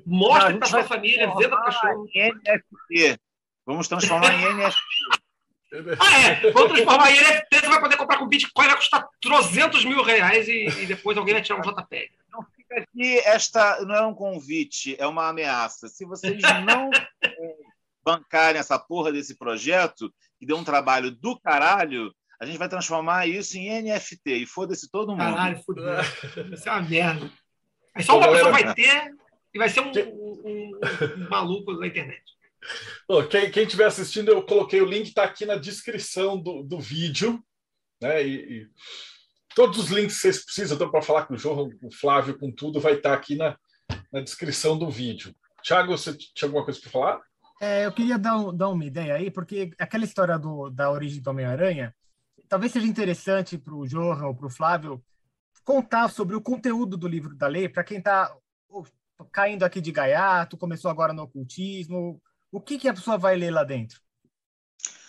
Speaker 6: mostre para sua família, venda para cachorro.
Speaker 7: NFT. Vamos transformar em NFT.
Speaker 6: Ah, é. Vamos transformar em NFT, você vai poder comprar com Bitcoin, vai custar 300 mil reais e, e depois alguém vai tirar um JPEG.
Speaker 7: Não fica aqui, esta não é um convite, é uma ameaça. Se vocês não bancarem essa porra desse projeto, que deu um trabalho do caralho, a gente vai transformar isso em NFT e foda-se todo mundo.
Speaker 6: Caralho, fudeu. Isso é uma merda. Aí só uma pessoa vai ter e vai ser um, um, um, um maluco na internet.
Speaker 2: quem, quem estiver assistindo, eu coloquei o link, está aqui na descrição do, do vídeo. Né? E, e todos os links que vocês precisam então, para falar com o João, com o Flávio, com tudo, vai estar tá aqui na, na descrição do vídeo. Tiago, você tinha alguma coisa para falar?
Speaker 5: É, eu queria dar, dar uma ideia aí, porque aquela história do, da origem do Homem-Aranha, talvez seja interessante para o Johan ou para o Flávio contar sobre o conteúdo do livro da lei, para quem está caindo aqui de gaiato, começou agora no ocultismo, o que, que a pessoa vai ler lá dentro?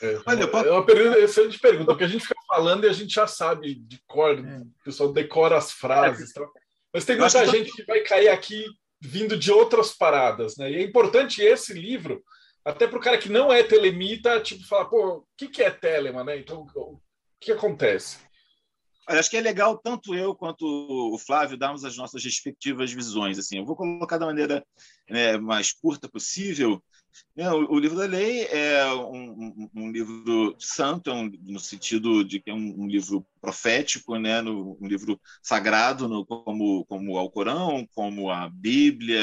Speaker 2: É, Olha, é uma pergunta, excelente pergunta, porque a gente fica falando e a gente já sabe de cor, é. o pessoal decora as frases. É. Mas tem muita gente que vai cair aqui vindo de outras paradas, né? E é importante esse livro Até para o cara que não é telemita, tipo, falar, pô, o que, que é telema, né? Então, que acontece?
Speaker 7: acho que é legal tanto eu quanto o Flávio darmos as nossas respectivas visões. Assim, eu vou colocar da maneira né, mais curta possível. É, o, o, livro da lei é um, um, um livro santo, é um, no sentido de que é um, livro profético, né, no, um livro sagrado, no, como, como o Alcorão, como a Bíblia,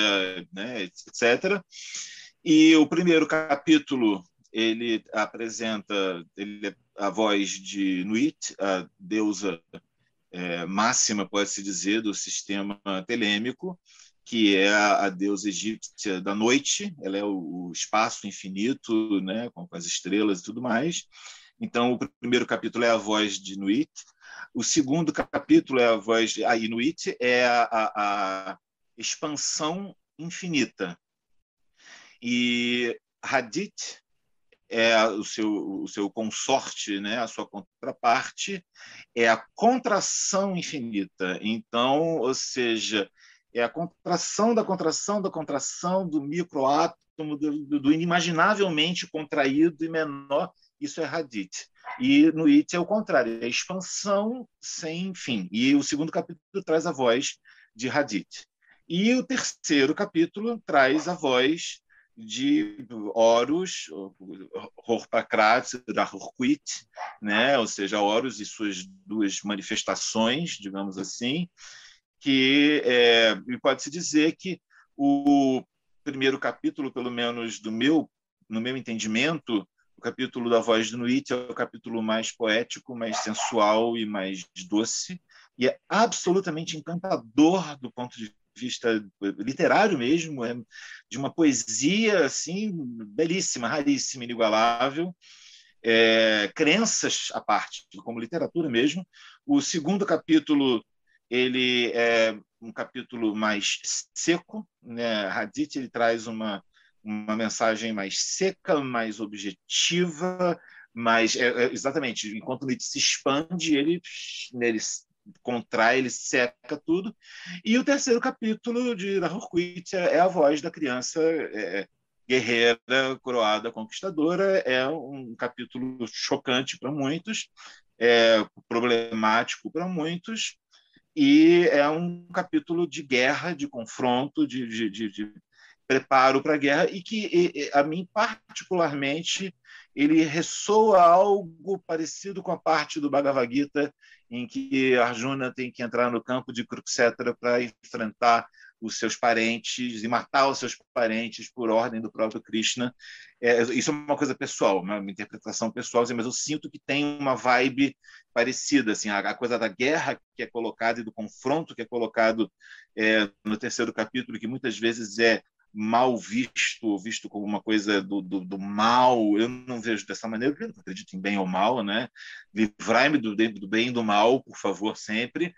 Speaker 7: né, etc. E o primeiro capítulo ele apresenta ele, a voz de Nuit, a deusa é, máxima, pode-se dizer, do sistema telêmico, que é a, a, deusa egípcia da noite, ela é o, o espaço infinito, né, com, as estrelas e tudo mais. Então, o primeiro capítulo é a voz de Nuit, o segundo capítulo é a voz de a Inuit, é a, a, a expansão infinita. E Hadith é o seu, o seu consorte, né? a sua contraparte, é a contração infinita. Então, ou seja, é a contração da contração da contração do microátomo, do, do inimaginavelmente contraído e menor. Isso é Hadith. E no It é o contrário, é a expansão sem fim. E o segundo capítulo traz a voz de Hadith. E o terceiro capítulo traz a voz de Horus, Horpacrates, Horquit, né? ou seja, Horus e suas duas manifestações, digamos assim, que é, pode-se dizer que o primeiro capítulo, pelo menos do meu, no meu entendimento, o capítulo da voz de Nuit é o capítulo mais poético, mais sensual e mais doce, e é absolutamente encantador do ponto de vista literário mesmo, é de uma poesia assim belíssima, raríssima, inigualável. É, crenças à parte, como literatura mesmo. O segundo capítulo ele é um capítulo mais seco, né? Hadith ele traz uma uma mensagem mais seca, mais objetiva, mais é, é, exatamente enquanto Nietzsche se expande, ele ele contrai, ele seca tudo. E o terceiro capítulo de Rahurquit é, é a voz da criança é, guerreira, coroada, conquistadora. É um capítulo chocante para muitos, é problemático para muitos, e é um capítulo de guerra, de confronto, de, de, de, de preparo para a guerra, e que e, a mim, particularmente, ele ressoa algo parecido com a parte do Bhagavad Gita em que Arjuna tem que entrar no campo de Kurukshetra para enfrentar os seus parentes e matar os seus parentes por ordem do próprio Krishna. É, isso é uma coisa pessoal, uma, uma interpretação pessoal, assim, mas eu sinto que tem uma vibe parecida, assim, a, a coisa da guerra que é colocada e do confronto que é colocado é, no terceiro capítulo, que muitas vezes é mal visto, visto como uma coisa do, do, do, mal. Eu não vejo dessa maneira, eu não acredito em bem ou mal, né? Livrai-me do, do, bem e do mal, por favor, sempre.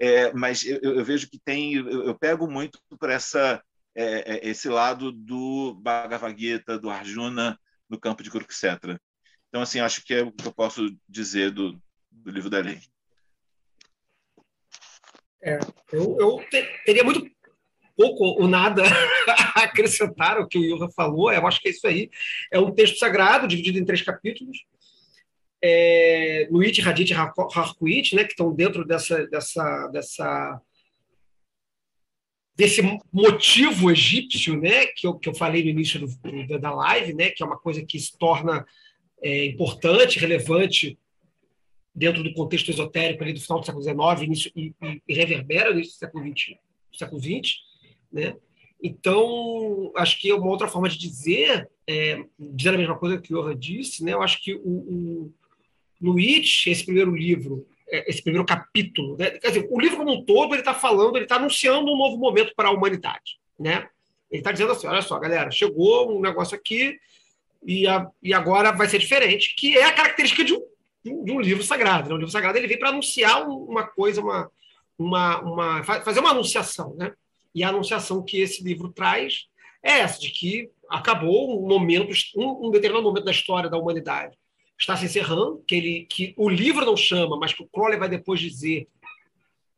Speaker 7: É, mas eu, eu, vejo que tem, eu, eu pego muito por essa é, é, esse lado do Bhagavad Gita, do Arjuna, no campo de Kurukshetra. Então, assim, acho que é o que eu posso dizer do, do livro da lei.
Speaker 6: É, eu, eu teria muito pouco ou nada a acrescentar o que o Ilha falou. Eu acho que é isso aí. É um texto sagrado, dividido em três capítulos. É, Nuit, Hadith e Harkuit, né, que estão dentro dessa, dessa, dessa, desse motivo egípcio, né, que eu, que eu falei no início do, da live, né, que é uma coisa que se torna é, importante, relevante dentro do contexto esotérico ali do final do século XIX início, e, e reverbera no início do século XX. Século XX né? Então, acho que é uma outra forma de dizer, é, dizer a mesma coisa que o Johan disse, né? eu acho que o, o, no It, esse primeiro livro, é, esse primeiro capítulo, né? quer dizer, o livro como um todo, ele está falando, ele está anunciando um novo momento para a humanidade. Né? Ele está dizendo assim, olha só, galera, chegou um negócio aqui e, a, e agora vai ser diferente, que é a característica de um, de um livro sagrado. Né? Livro sagrado ele vem para anunciar uma coisa, uma, uma, uma, fazer uma anunciação, né? E a anunciação que esse livro traz é essa, de que acabou um momento, um, um determinado momento da história da humanidade está se encerrando, que, ele, que o livro não chama, mas que o Crowley vai depois dizer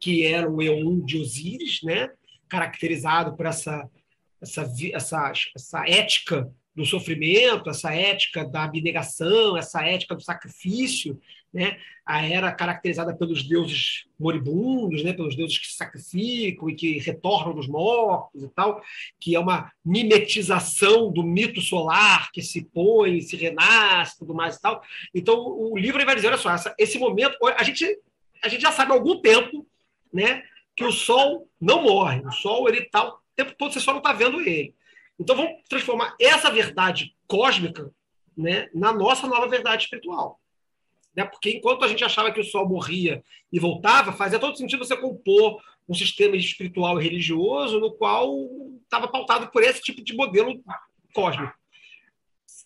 Speaker 6: que era o Eon de Osíris, né? caracterizado por essa, essa, essa, essa ética do sofrimento, essa ética da abnegação, essa ética do sacrifício, né? A era caracterizada pelos deuses moribundos, né? Pelos deuses que se sacrificam e que retornam dos mortos e tal, que é uma mimetização do mito solar que se põe, se renasce, tudo mais e tal. Então o livro vai dizer, olha só, esse momento, a gente a gente já sabe há algum tempo, né? Que o Sol não morre, o Sol ele está o tempo todo você só não está vendo ele. Então vamos transformar essa verdade cósmica né, na nossa nova verdade espiritual. Né? Porque enquanto a gente achava que o Sol morria e voltava, fazia todo sentido você compor um sistema espiritual e religioso no qual estava pautado por esse tipo de modelo cósmico.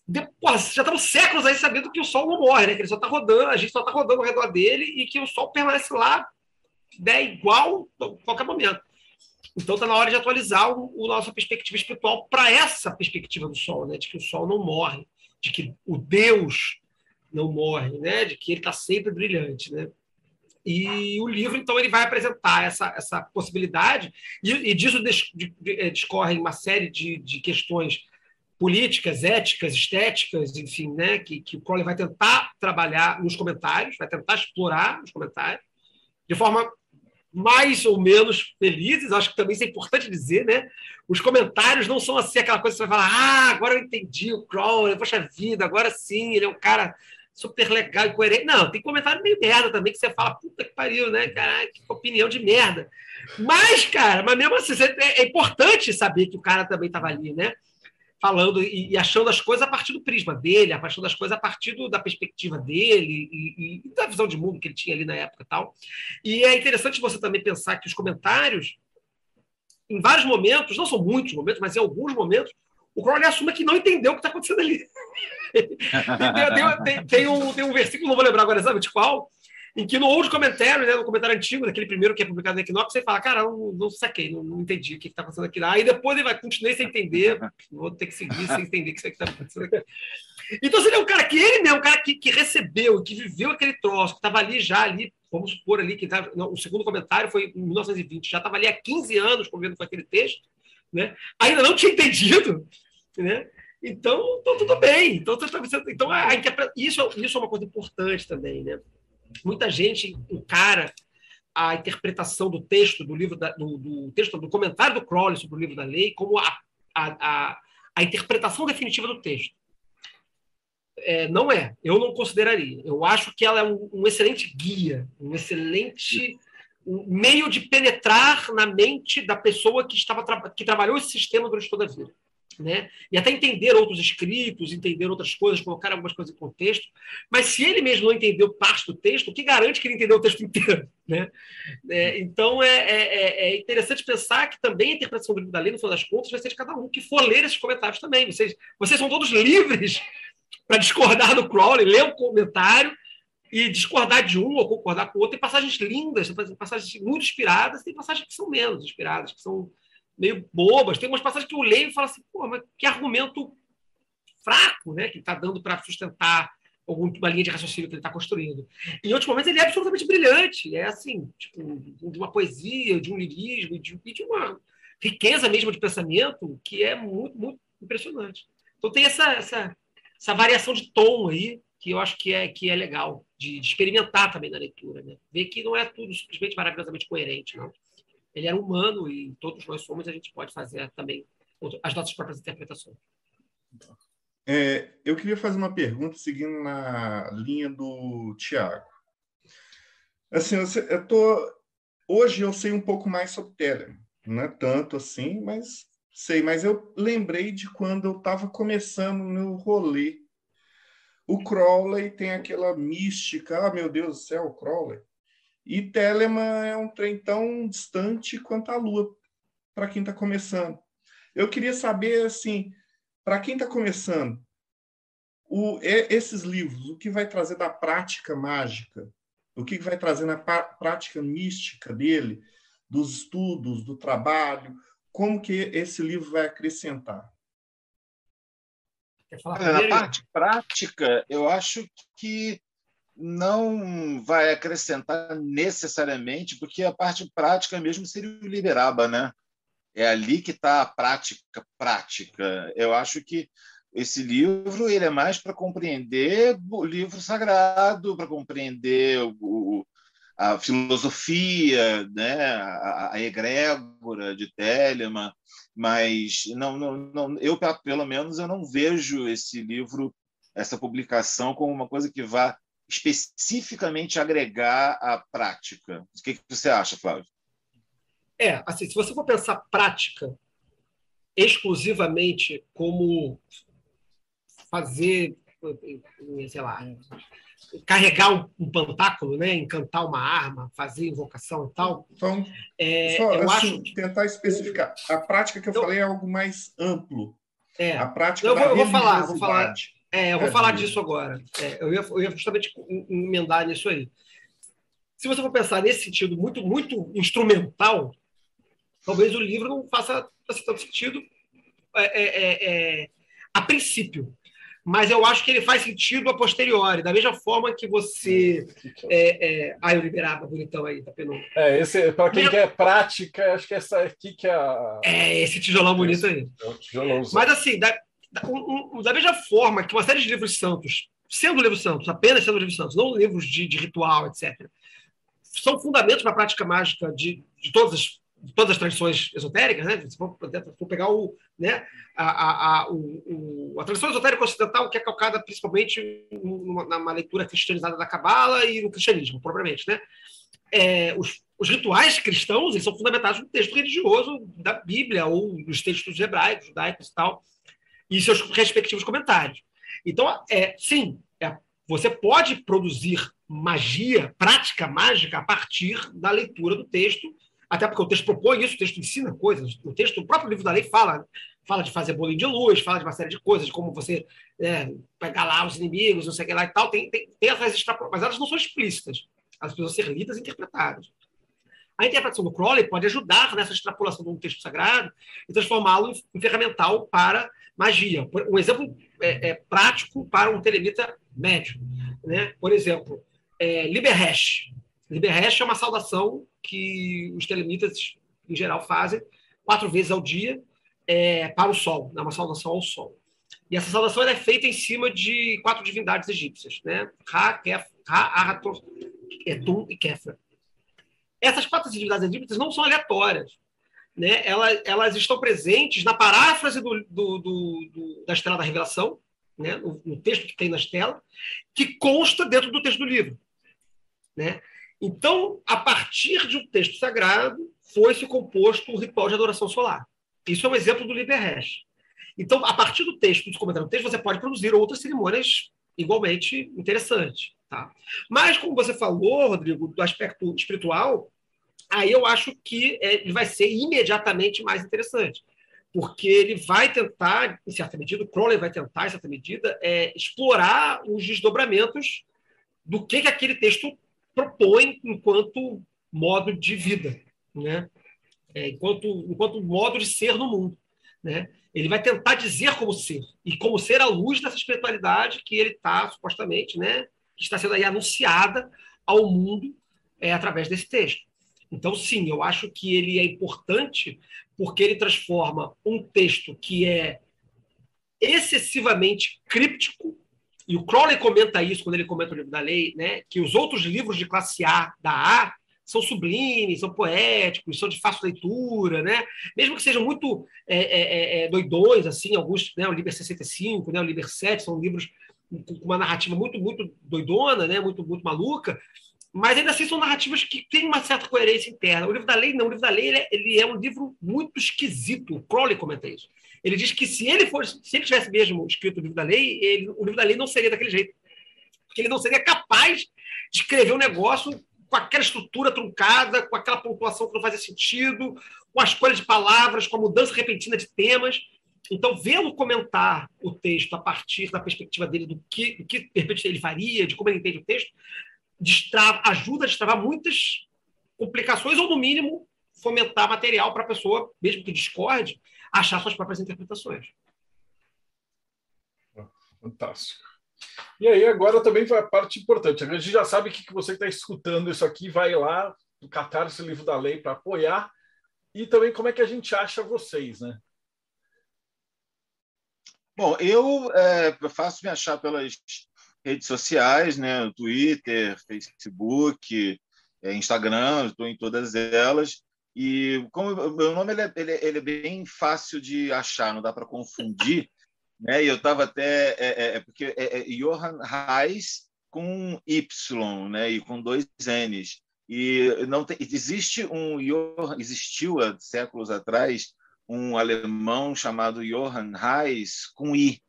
Speaker 6: Já estamos séculos aí sabendo que o Sol não morre, né? que ele só está rodando, a gente só está rodando ao redor dele e que o Sol permanece lá né, igual a qualquer momento. Então está na hora de atualizar o, o nossa perspectiva espiritual para essa perspectiva do Sol, né? de que o Sol não morre, de que o Deus não morre, né? de que ele está sempre brilhante. Né? E o livro, então, ele vai apresentar essa, essa possibilidade, e, e disso é, discorrem uma série de, de questões políticas, éticas, estéticas, enfim, né, que, que o Crowley vai tentar trabalhar nos comentários, vai tentar explorar nos comentários, de forma mais ou menos felizes, acho que também isso é importante dizer, né? Os comentários não são assim aquela coisa que você vai falar, ah, agora eu entendi o Crowley, poxa vida, agora sim, ele é um cara super legal e coerente. Não, tem comentário meio merda também que você fala, puta que pariu, né? Caraca, que opinião de merda. Mas, cara, mas mesmo assim, é importante saber que o cara também estava ali, né? falando e, e, achando as coisas a partir do prisma dele, achando as coisas a partir do, da perspectiva dele e, e, da visão de mundo que ele tinha ali na época e tal. E é interessante você também pensar que os comentários, em vários momentos, não são muitos momentos, mas em alguns momentos, o Crowley assume que não entendeu o que está acontecendo ali. tem, tem, tem, um, tem um versículo, não vou lembrar agora exatamente qual, em que no outro comentário, né, no comentário antigo, daquele primeiro que é publicado na Equinox, você fala, cara, não, não saquei, não, não entendi o que está acontecendo aqui. Aí depois ele vai continuar sem entender, vou ter que seguir sem entender o que está acontecendo aqui. Então, ele é um cara que ele mesmo, um cara que, que recebeu, que viveu aquele troço, que estava ali já ali, vamos supor ali que tava, não, o segundo comentário foi em 1920, já estava ali há 15 anos convivendo com aquele texto, né? ainda não tinha entendido, né? Então, então tudo bem. Então, então a, a isso, isso é uma coisa importante também, né? muita gente encara a interpretação do texto do livro da, do, do, texto do comentário do Crowley sobre o livro da lei como a, a, a, a interpretação definitiva do texto. É, não é, eu não consideraria. Eu acho que ela é um, um excelente guia, um excelente meio de penetrar na mente da pessoa que estava que trabalhou esse sistema durante toda a vida né? E até entender outros escritos, entender outras coisas, colocar algumas coisas em contexto. Mas se ele mesmo não entendeu parte do texto, o que garante que ele entendeu o texto inteiro, né? É, então é, é, é, é, interessante pensar que também a interpretação do livro da lei, no final das contas, vai ser de cada um que for ler esses comentários também. Vocês, vocês são todos livres para discordar do Crowley, ler o comentário e discordar de um ou concordar com o outro. Tem passagens lindas, tem passagens muito inspiradas, tem passagens que são menos inspiradas, que são meio bobas. Tem umas passagens que eu leio e falo assim, pô, mas que argumento fraco, né? Que está dando para sustentar alguma linha de raciocínio que ele está construindo. Em outros momentos ele é absolutamente brilhante, é assim, tipo, de uma poesia, de um lirismo, de, de uma riqueza mesmo de pensamento que é muito, muito impressionante. Então tem essa, essa, essa variação de tom aí que eu acho que é, que é legal de, de experimentar também na leitura, né? Ver que não é tudo simplesmente maravilhosamente coerente, não ele era humano e todos nós somos, a gente pode fazer também as nossas próprias interpretações.
Speaker 4: É, eu queria fazer uma pergunta seguindo na linha do Tiago. Assim, eu tô, hoje eu sei um pouco mais sobre Telemann, não é tanto assim, mas sei. Mas eu lembrei de quando eu estava começando no rolê. O Crowley tem aquela mística, ah, meu Deus do céu, Crowley. E Telemann é um trem tão distante quanto a Lua para quem está começando. Eu queria saber, assim, para quem está começando, o, esses livros, o que vai trazer da prática mágica, o que vai trazer na prática mística dele, dos estudos, do trabalho, como que esse livro vai acrescentar?
Speaker 7: Na parte prática, eu acho que não vai acrescentar necessariamente, porque a parte prática mesmo seria o Liberaba, né? É ali que está a prática prática. Eu acho que esse livro ele é mais para compreender o livro sagrado, para compreender o, a filosofia, né, a, a egrégora de Telemann, mas não, não, não, eu pelo menos eu não vejo esse livro, essa publicação como uma coisa que vá especificamente agregar à prática. O que, que você acha, Flávio?
Speaker 6: É, assim, se você for pensar prática exclusivamente como fazer, sei lá, carregar um, um, pantáculo, né? encantar uma arma, fazer invocação e tal.
Speaker 4: Então, é, só, eu assim, acho tentar especificar. A prática que eu então, falei é algo mais amplo.
Speaker 6: É,
Speaker 4: a prática
Speaker 6: eu vou, eu vou falar, vou falar. É, eu vou é, falar disso agora. É, eu, ia, eu ia justamente emendar nisso aí. Se você for pensar nesse sentido muito, muito instrumental, talvez o livro não faça, faça tanto sentido é, é, é, a princípio mas eu acho que ele faz sentido a posteriori, da mesma forma que você. É, é... Ah, eu liberava bonitão aí, tá pelo.
Speaker 2: É, esse, para quem Meu... quer prática, acho que essa aqui que é a.
Speaker 6: É, esse tijolão bonito aí. É um tijolão. Mas assim, da, da, um, da mesma forma que uma série de livros santos, sendo livros santos, apenas sendo livros santos, não livros de, de ritual, etc., são fundamentos para a prática mágica de, de todas as todas as tradições esotéricas, né? Se for pegar o, né, a, a, a, o, a tradição esotérica ocidental, que é calcada principalmente numa, numa leitura cristianizada da Cabala e no cristianismo, propriamente, né? É, os, os, rituais cristãos eles são fundamentados no texto religioso da Bíblia ou nos textos hebraicos, judaicos e tal, e seus respectivos comentários. Então, é, sim, é, você pode produzir magia, prática mágica, a partir da leitura do texto até porque o texto propõe isso, o texto ensina coisas. O texto, o próprio livro da lei fala, fala de fazer bolinho de luz, fala de uma série de coisas, de como você é, pegar lá os inimigos, não sei o que lá e tal. Tem, tem, tem essas extrapolações, mas elas não são explícitas. Elas precisam ser lidas e interpretadas. A interpretação do Crowley pode ajudar nessa extrapolação de um texto sagrado e transformá-lo em ferramental para magia. Um exemplo é, é, prático para um telemita médio. Né? Por exemplo, é, Liber Hash. Liber é uma saudação que os telemitas, em geral, fazem quatro vezes ao dia é, para o Sol, né? uma saudação ao Sol. E essa saudação é feita em cima de quatro divindades egípcias, né? Ra, Kef, Ra, Arator, Etum e Kefra. Essas quatro divindades egípcias não são aleatórias. Né? Elas, elas estão presentes na paráfrase do, do, do, do da Estela da Revelação, né? no, no texto que tem na Estela, que consta dentro do texto do livro. Né? Então, a partir de um texto sagrado, foi-se composto o ritual de adoração solar. Isso é um exemplo do Liber Hash. Então, a partir do texto, dos comentários do texto, você pode produzir outras cerimônias igualmente interessantes. Tá? Mas, como você falou, Rodrigo, do aspecto espiritual, aí eu acho que é, ele vai ser imediatamente mais interessante. Porque ele vai tentar, em certa medida, o Crowley vai tentar, em certa medida, é, explorar os desdobramentos do que, que aquele texto propõe enquanto modo de vida, né? É, enquanto, enquanto modo de ser no mundo. Né? Ele vai tentar dizer como ser, e como ser à luz dessa espiritualidade que ele está, supostamente, né? que está sendo aí anunciada ao mundo é, através desse texto. Então, sim, eu acho que ele é importante porque ele transforma um texto que é excessivamente críptico e o Crowley comenta isso quando ele comenta o livro da lei, né, que os outros livros de classe A, da A, são sublimes, são poéticos, são de fácil leitura, né? Mesmo que sejam muito é, é, é, é doidões, assim, alguns, né, o Liber 65, né, o Liber 7, são livros com uma narrativa muito, muito doidona, né, muito, muito maluca, mas ainda assim são narrativas que têm uma certa coerência interna. O livro da lei não, o livro da lei ele é, ele é um livro muito esquisito. O Crowley comenta isso. Ele diz que se ele fosse, se ele tivesse mesmo escrito o livro da lei, ele, o livro da lei não seria daquele jeito. Porque ele não seria capaz de escrever um negócio com aquela estrutura truncada, com aquela pontuação que não fazia sentido, com a escolha de palavras, com a mudança repentina de temas. Então, vê-lo comentar o texto a partir da perspectiva dele, do que, do que de repente ele faria, de como ele entende o texto, destrava, ajuda a destravar muitas complicações, ou, no mínimo, fomentar material para a pessoa, mesmo que discorde, achar suas próprias interpretações.
Speaker 2: Fantástico. E aí, agora também vai a parte importante. A gente já sabe que você está escutando isso aqui, vai lá no Catarse Livro da Lei para apoiar. E também como é que a gente acha vocês, né?
Speaker 7: Bom, eu é, faço me achar pelas redes sociais, né? Twitter, Facebook, é, Instagram, estou em todas elas. E como meu nome ele é, ele, é, ele é bem fácil de achar, não dá para confundir. Né? E eu estava até. É, é, é, porque é, é Johann Reis com Y, né? E com dois N's. E não tem, existe um existiu há séculos atrás um alemão chamado Johann Reis com I.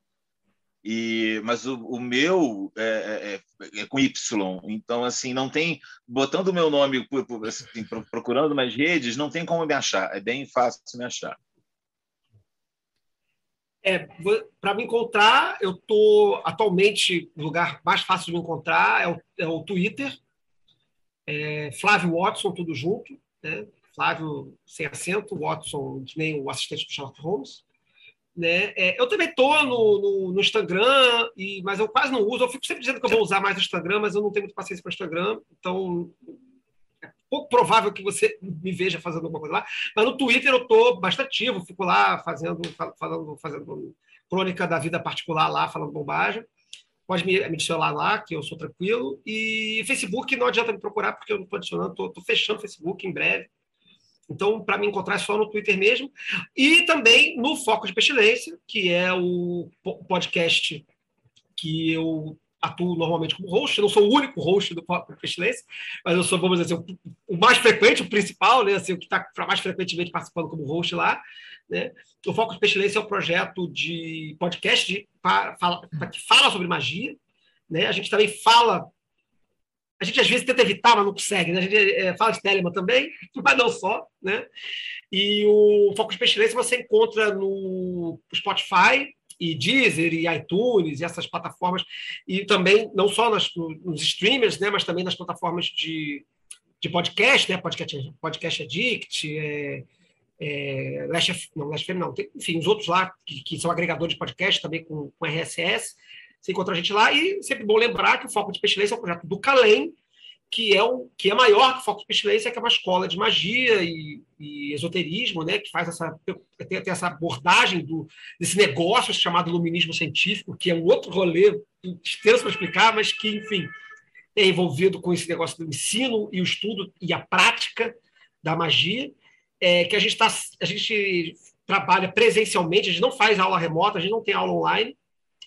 Speaker 7: E, mas o, o meu é, é, é, com Y. Então, assim, não tem. Botando o meu nome, assim, procurando nas redes, não tem como me achar. É bem fácil me achar.
Speaker 6: É, para me encontrar, eu tô atualmente o lugar mais fácil de me encontrar é o, é o Twitter, é Flávio Watson, tudo junto, né? Flávio sem acento, Watson, que nem o assistente do Sherlock Holmes. Né? É, eu também estou no, no, no, Instagram, e, mas eu quase não uso. Eu fico sempre dizendo que eu vou usar mais o Instagram, mas eu não tenho muita paciência para o Instagram, então é pouco provável que você me veja fazendo alguma coisa lá. Mas no Twitter eu estou bastante ativo, fico lá fazendo, falando, fazendo crônica da vida particular lá, falando bobagem. Pode me, me adicionar lá, que eu sou tranquilo. E Facebook não adianta me procurar, porque eu não estou adicionando, estou fechando o Facebook em breve. Então, para me encontrar é só no Twitter mesmo. E também no Foco de Pestilência, que é o podcast que eu atuo normalmente como host. Eu não sou o único host do Foco de Pestilência, mas eu sou, vamos dizer assim, o mais frequente, o principal, né? Assim, o que está mais frequentemente participando como host lá. Né? O Foco de Pestilência é um projeto de podcast de, para, para, que fala sobre magia. Né? A gente também fala a gente às vezes tenta evitar, mas não consegue. Né? A gente é, fala de Telemann também, mas não só. Né? E o Foco de Pestilência você encontra no Spotify, e Deezer, e iTunes, e essas plataformas, e também não só nas, nos streamers, né, mas também nas plataformas de, de podcast, né, podcast, podcast Addict, é, é, Last, não, Last não, tem, enfim, os outros lá que, que, são agregadores de podcast também com, com RSS, você encontra a gente lá e sempre bom lembrar que o Foco de Pestilência é um projeto do Calem, que é, um, que é maior que o Foco de Pestilência, que é uma escola de magia e, e esoterismo, né, que faz essa, tem, tem, essa abordagem do, desse negócio chamado iluminismo científico, que é um outro rolê extenso para explicar, mas que, enfim, é envolvido com esse negócio do ensino e o estudo e a prática da magia, é, que a gente, tá, a gente trabalha presencialmente, a gente não faz aula remota, a gente não tem aula online,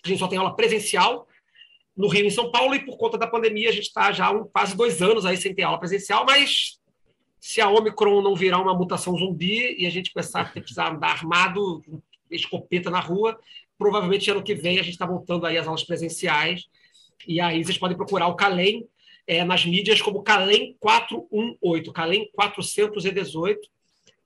Speaker 6: a gente só tem aula presencial no Rio e em São Paulo, e por conta da pandemia a gente está já há quase dois anos aí sem ter aula presencial, mas se a Omicron não virar uma mutação zumbi e a gente começar a precisar andar armado, escopeta na rua, provavelmente ano que vem a gente está voltando aí às aulas presenciais, e aí vocês podem procurar o Calem é, nas mídias como Calem 418, Calem 418,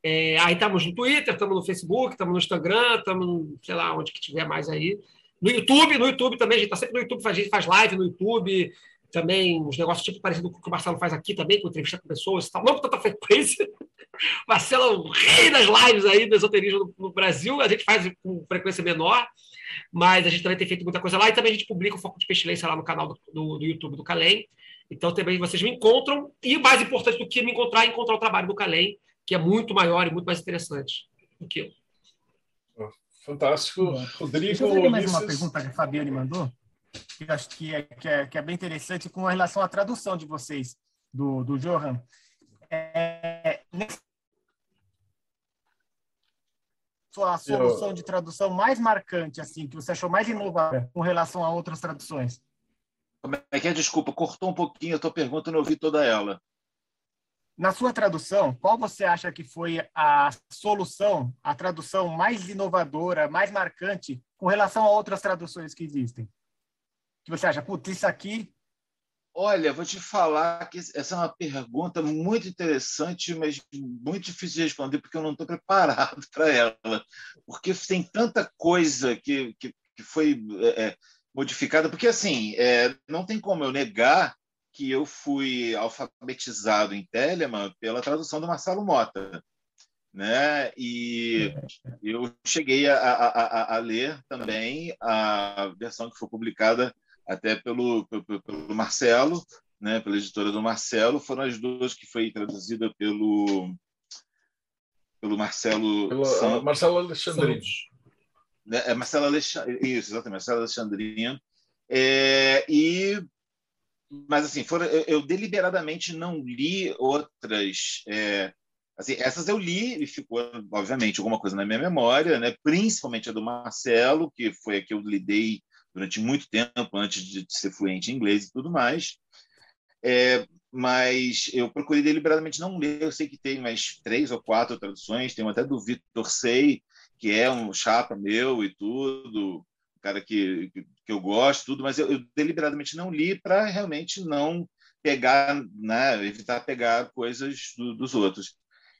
Speaker 6: é, aí estamos no Twitter, estamos no Facebook, estamos no Instagram, estamos, sei lá, onde que tiver mais aí. No YouTube, no YouTube também, a gente está sempre no YouTube, a gente faz live no YouTube, também uns negócios tipo parecido com o que o Marcelo faz aqui também, com entrevista com pessoas e tal, não com tanta frequência. Marcelo é o rei das lives aí do esoterismo no, no, Brasil, a gente faz com frequência menor, mas a gente também tem feito muita coisa lá e também a gente publica o Foco de Pestilência lá no canal do, do, do YouTube do Calem. Então também vocês me encontram, e mais importante do que me encontrar é encontrar o trabalho do Calem, que é muito maior e muito mais interessante do que eu.
Speaker 2: Fantástico. Rodrigo.
Speaker 5: Deixa eu fazer mais uma pergunta que a Fabiane mandou, que acho que é, que é, que é bem interessante com relação à tradução de vocês, do, do Johan. É, sua solução eu... de tradução mais marcante, assim, que você achou mais inovadora com relação a outras traduções?
Speaker 7: Como é que é? Desculpa, cortou um pouquinho a tua pergunta, eu não ouvi toda ela.
Speaker 5: Na sua tradução, qual você acha que foi a solução, a tradução mais inovadora, mais marcante com relação a outras traduções que existem? Que você acha, putz, isso aqui.
Speaker 7: Olha, vou te falar que essa é uma pergunta muito interessante, mas muito difícil de responder, porque eu não estou preparado para ela. Porque tem tanta coisa que, que, que foi é, modificada. Porque, assim, é, não tem como eu negar que eu fui alfabetizado em Telemann pela tradução do Marcelo Mota. Né? E eu cheguei a, a, a, ler também a versão que foi publicada até pelo, pelo, pelo Marcelo, né? pela editora do Marcelo. Foram as duas que foi traduzida pelo, pelo Marcelo
Speaker 2: pelo, Marcelo Alexandre
Speaker 7: né? É Marcelo Alexandrino, isso, exatamente, Marcelo Alexandrino. É, e mas assim, foram, eu, eu, deliberadamente não li outras. É, assim, essas eu li e ficou, obviamente, alguma coisa na minha memória, né? principalmente a do Marcelo, que foi a que eu lidei durante muito tempo antes de, ser fluente em inglês e tudo mais. É, mas eu procurei deliberadamente não ler. Eu sei que tem mais três ou quatro traduções, tem até do Vitor Sei, que é um chapa meu e tudo, um cara que, que, que, eu gosto, tudo, mas eu, eu deliberadamente não li para realmente não pegar, né, evitar pegar coisas do, dos outros.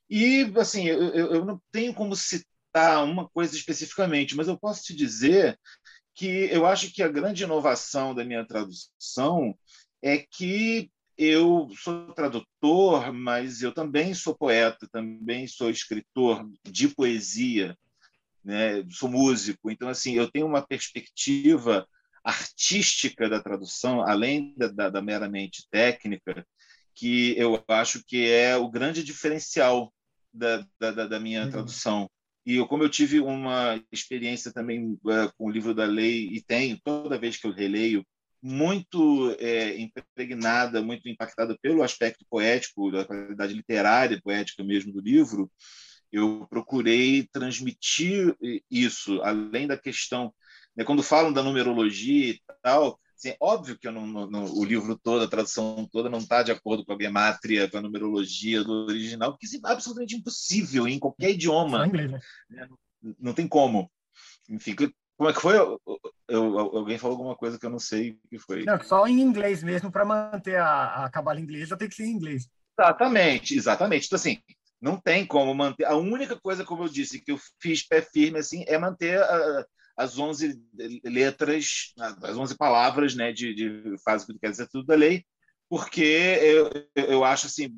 Speaker 7: E, assim, eu, eu não tenho como citar uma coisa especificamente, mas eu posso te dizer que eu acho que a grande inovação da minha tradução é que eu sou tradutor, mas eu também sou poeta, também sou escritor de poesia, né? sou músico. Então, assim, eu tenho uma perspectiva artística da tradução, além da, da, da meramente técnica, que eu acho que é o grande diferencial da, da, da minha uhum. tradução. E eu, como eu tive uma experiência também uh, com o livro da lei, e tenho, toda vez que eu releio, muito é, impregnada, muito impactada pelo aspecto poético, da qualidade literária e poética mesmo do livro, eu procurei transmitir isso, além da questão. Né, quando falam da numerologia e tal, assim, óbvio que não, não, o livro todo, a tradução toda, não está de acordo com a gemátria, com a numerologia do original, porque isso é absolutamente impossível em qualquer idioma. Inglês, né? Né, não, não tem como. Enfim, como é que foi? Eu, eu, alguém falou alguma coisa que eu não sei o que foi.
Speaker 5: Não, só em inglês mesmo, para manter a, a cabala inglesa, tem que ser em inglês.
Speaker 7: Exatamente, exatamente. Então, assim, não tem como manter. A única coisa, como eu disse, que eu fiz pé firme assim, é manter a, as 11 letras, as 11 palavras né, de, de faz o que quer dizer tudo da lei, porque eu, eu acho assim,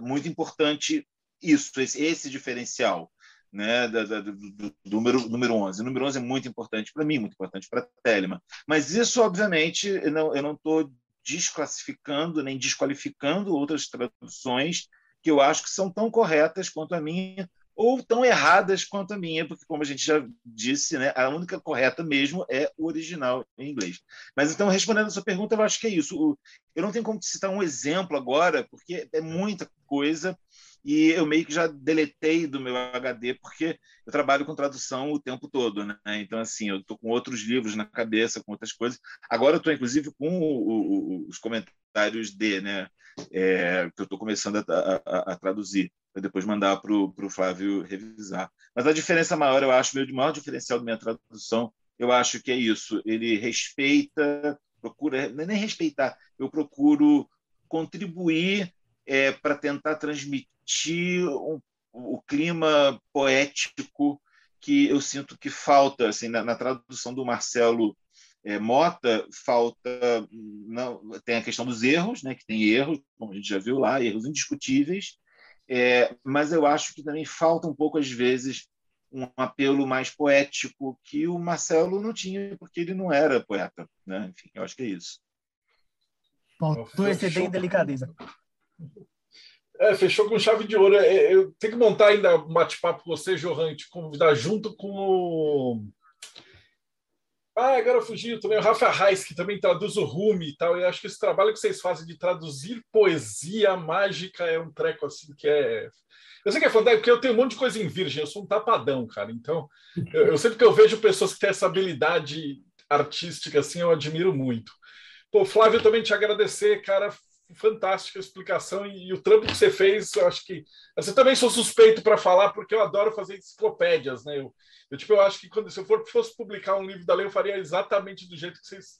Speaker 7: muito importante isso, esse, esse diferencial né, da, da, do, do, número, número 11. O número 11 é muito importante para mim, muito importante para a. Mas isso, obviamente, eu não estou desclassificando nem desqualificando outras traduções que eu acho que são tão corretas quanto a minha ou tão erradas quanto a minha, porque, como a gente já disse, né, a única correta mesmo é o original em inglês. Mas, então, respondendo a sua pergunta, eu acho que é isso. Eu não tenho como citar um exemplo agora, porque é muita coisa, e eu meio que já deletei do meu HD porque eu trabalho com tradução o tempo todo, né? Então assim, eu estou com outros livros na cabeça, com outras coisas. Agora eu estou inclusive com o, o, os comentários de, né? É, que eu estou começando a, a, a traduzir para depois mandar para o Flávio revisar. Mas a diferença maior, eu acho, de maior diferencial da minha tradução, eu acho que é isso. Ele respeita, procura, é nem respeitar, eu procuro contribuir é, para tentar transmitir um, o clima poético que eu sinto que falta assim na, na tradução do Marcelo é, Mota falta não tem a questão dos erros né que tem erros como a gente já viu lá erros indiscutíveis é, mas eu acho que também falta um pouco às vezes um apelo mais poético que o Marcelo não tinha porque ele não era poeta né enfim eu acho que é isso
Speaker 5: Faltou exceder em delicadeza.
Speaker 2: É, fechou com chave de ouro. É, eu tenho que montar ainda um bate-papo com você, Johan, te convidar junto com o. Ah, agora fugiu também o Rafa Reis, que também traduz o Rumi e tal. E acho que esse trabalho que vocês fazem de traduzir poesia mágica é um treco assim que é. Eu sei que é fantástico, porque eu tenho um monte de coisa em virgem, eu sou um tapadão, cara. Então, eu, eu sempre que eu vejo pessoas que têm essa habilidade artística assim, eu admiro muito. Pô, Flávio, também te agradecer, cara fantástica explicação e, e, o trampo que você fez, eu acho que você também sou suspeito para falar porque eu adoro fazer enciclopédias, né? Eu, eu, tipo, eu acho que quando se eu for fosse publicar um livro da lei, eu faria exatamente do jeito que vocês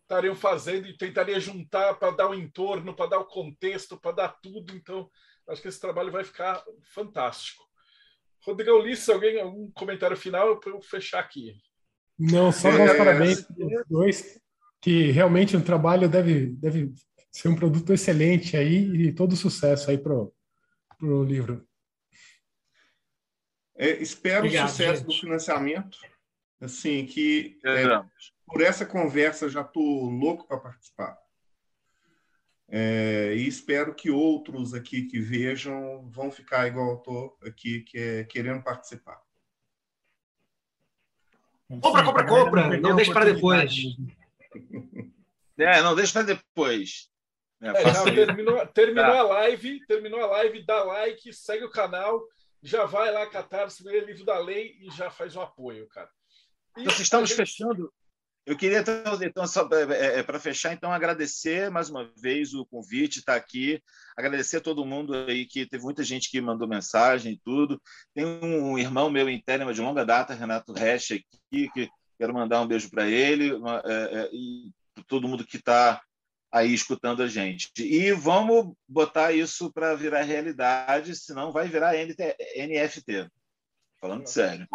Speaker 2: estariam fazendo e tentaria juntar para dar o entorno, para dar o contexto, para dar tudo. Então, acho que esse trabalho vai ficar fantástico. Rodrigo Ulisses, alguém algum comentário final para eu fechar aqui?
Speaker 3: Não, só dar é... parabéns dois, que realmente o trabalho deve, deve ser um produto excelente aí e todo sucesso aí pro, pro livro.
Speaker 4: É, espero Obrigado, o sucesso gente. do financiamento. Assim, que é, por essa conversa já estou louco para participar. É, e espero que outros aqui que vejam vão ficar igual eu estou aqui, que é, querendo participar.
Speaker 6: Compra, compra, compra. Não deixe para depois.
Speaker 7: É, não deixe para depois.
Speaker 2: É, é, já terminou, terminou tá. a live, terminou a live, dá like, segue o canal, já vai lá catar o primeiro livro da lei e já faz o apoio, cara.
Speaker 7: E Nós estamos gente... fechando. Eu queria, então, então só para é, é, fechar, então, agradecer mais uma vez o convite, estar tá aqui, agradecer a todo mundo aí, que teve muita gente que mandou mensagem e tudo. Tem um irmão meu interno de longa data, Renato Resch, aqui, que quero mandar um beijo para ele uma, é, é, e todo mundo que está aí escutando a gente. E vamos botar isso para virar realidade, senão vai virar NFT. Falando sério.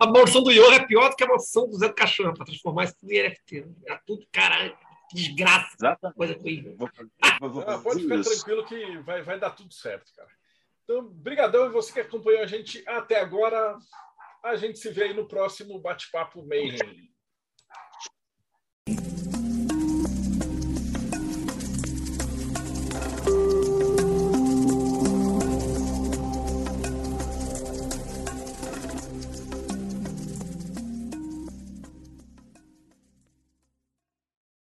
Speaker 6: A maldição do Ior é pior do que a maldição do Zé do Caixão, para transformar isso tudo em NFT. É tudo caralho. Desgraça.
Speaker 7: Exatamente.
Speaker 6: Coisa horrível. Vou,
Speaker 2: vou, vou ah, pode ficar isso. tranquilo que vai, vai dar tudo certo, cara. Então, brigadão você que acompanhou a gente até agora. A gente se vê aí no próximo Bate-Papo Mayhem.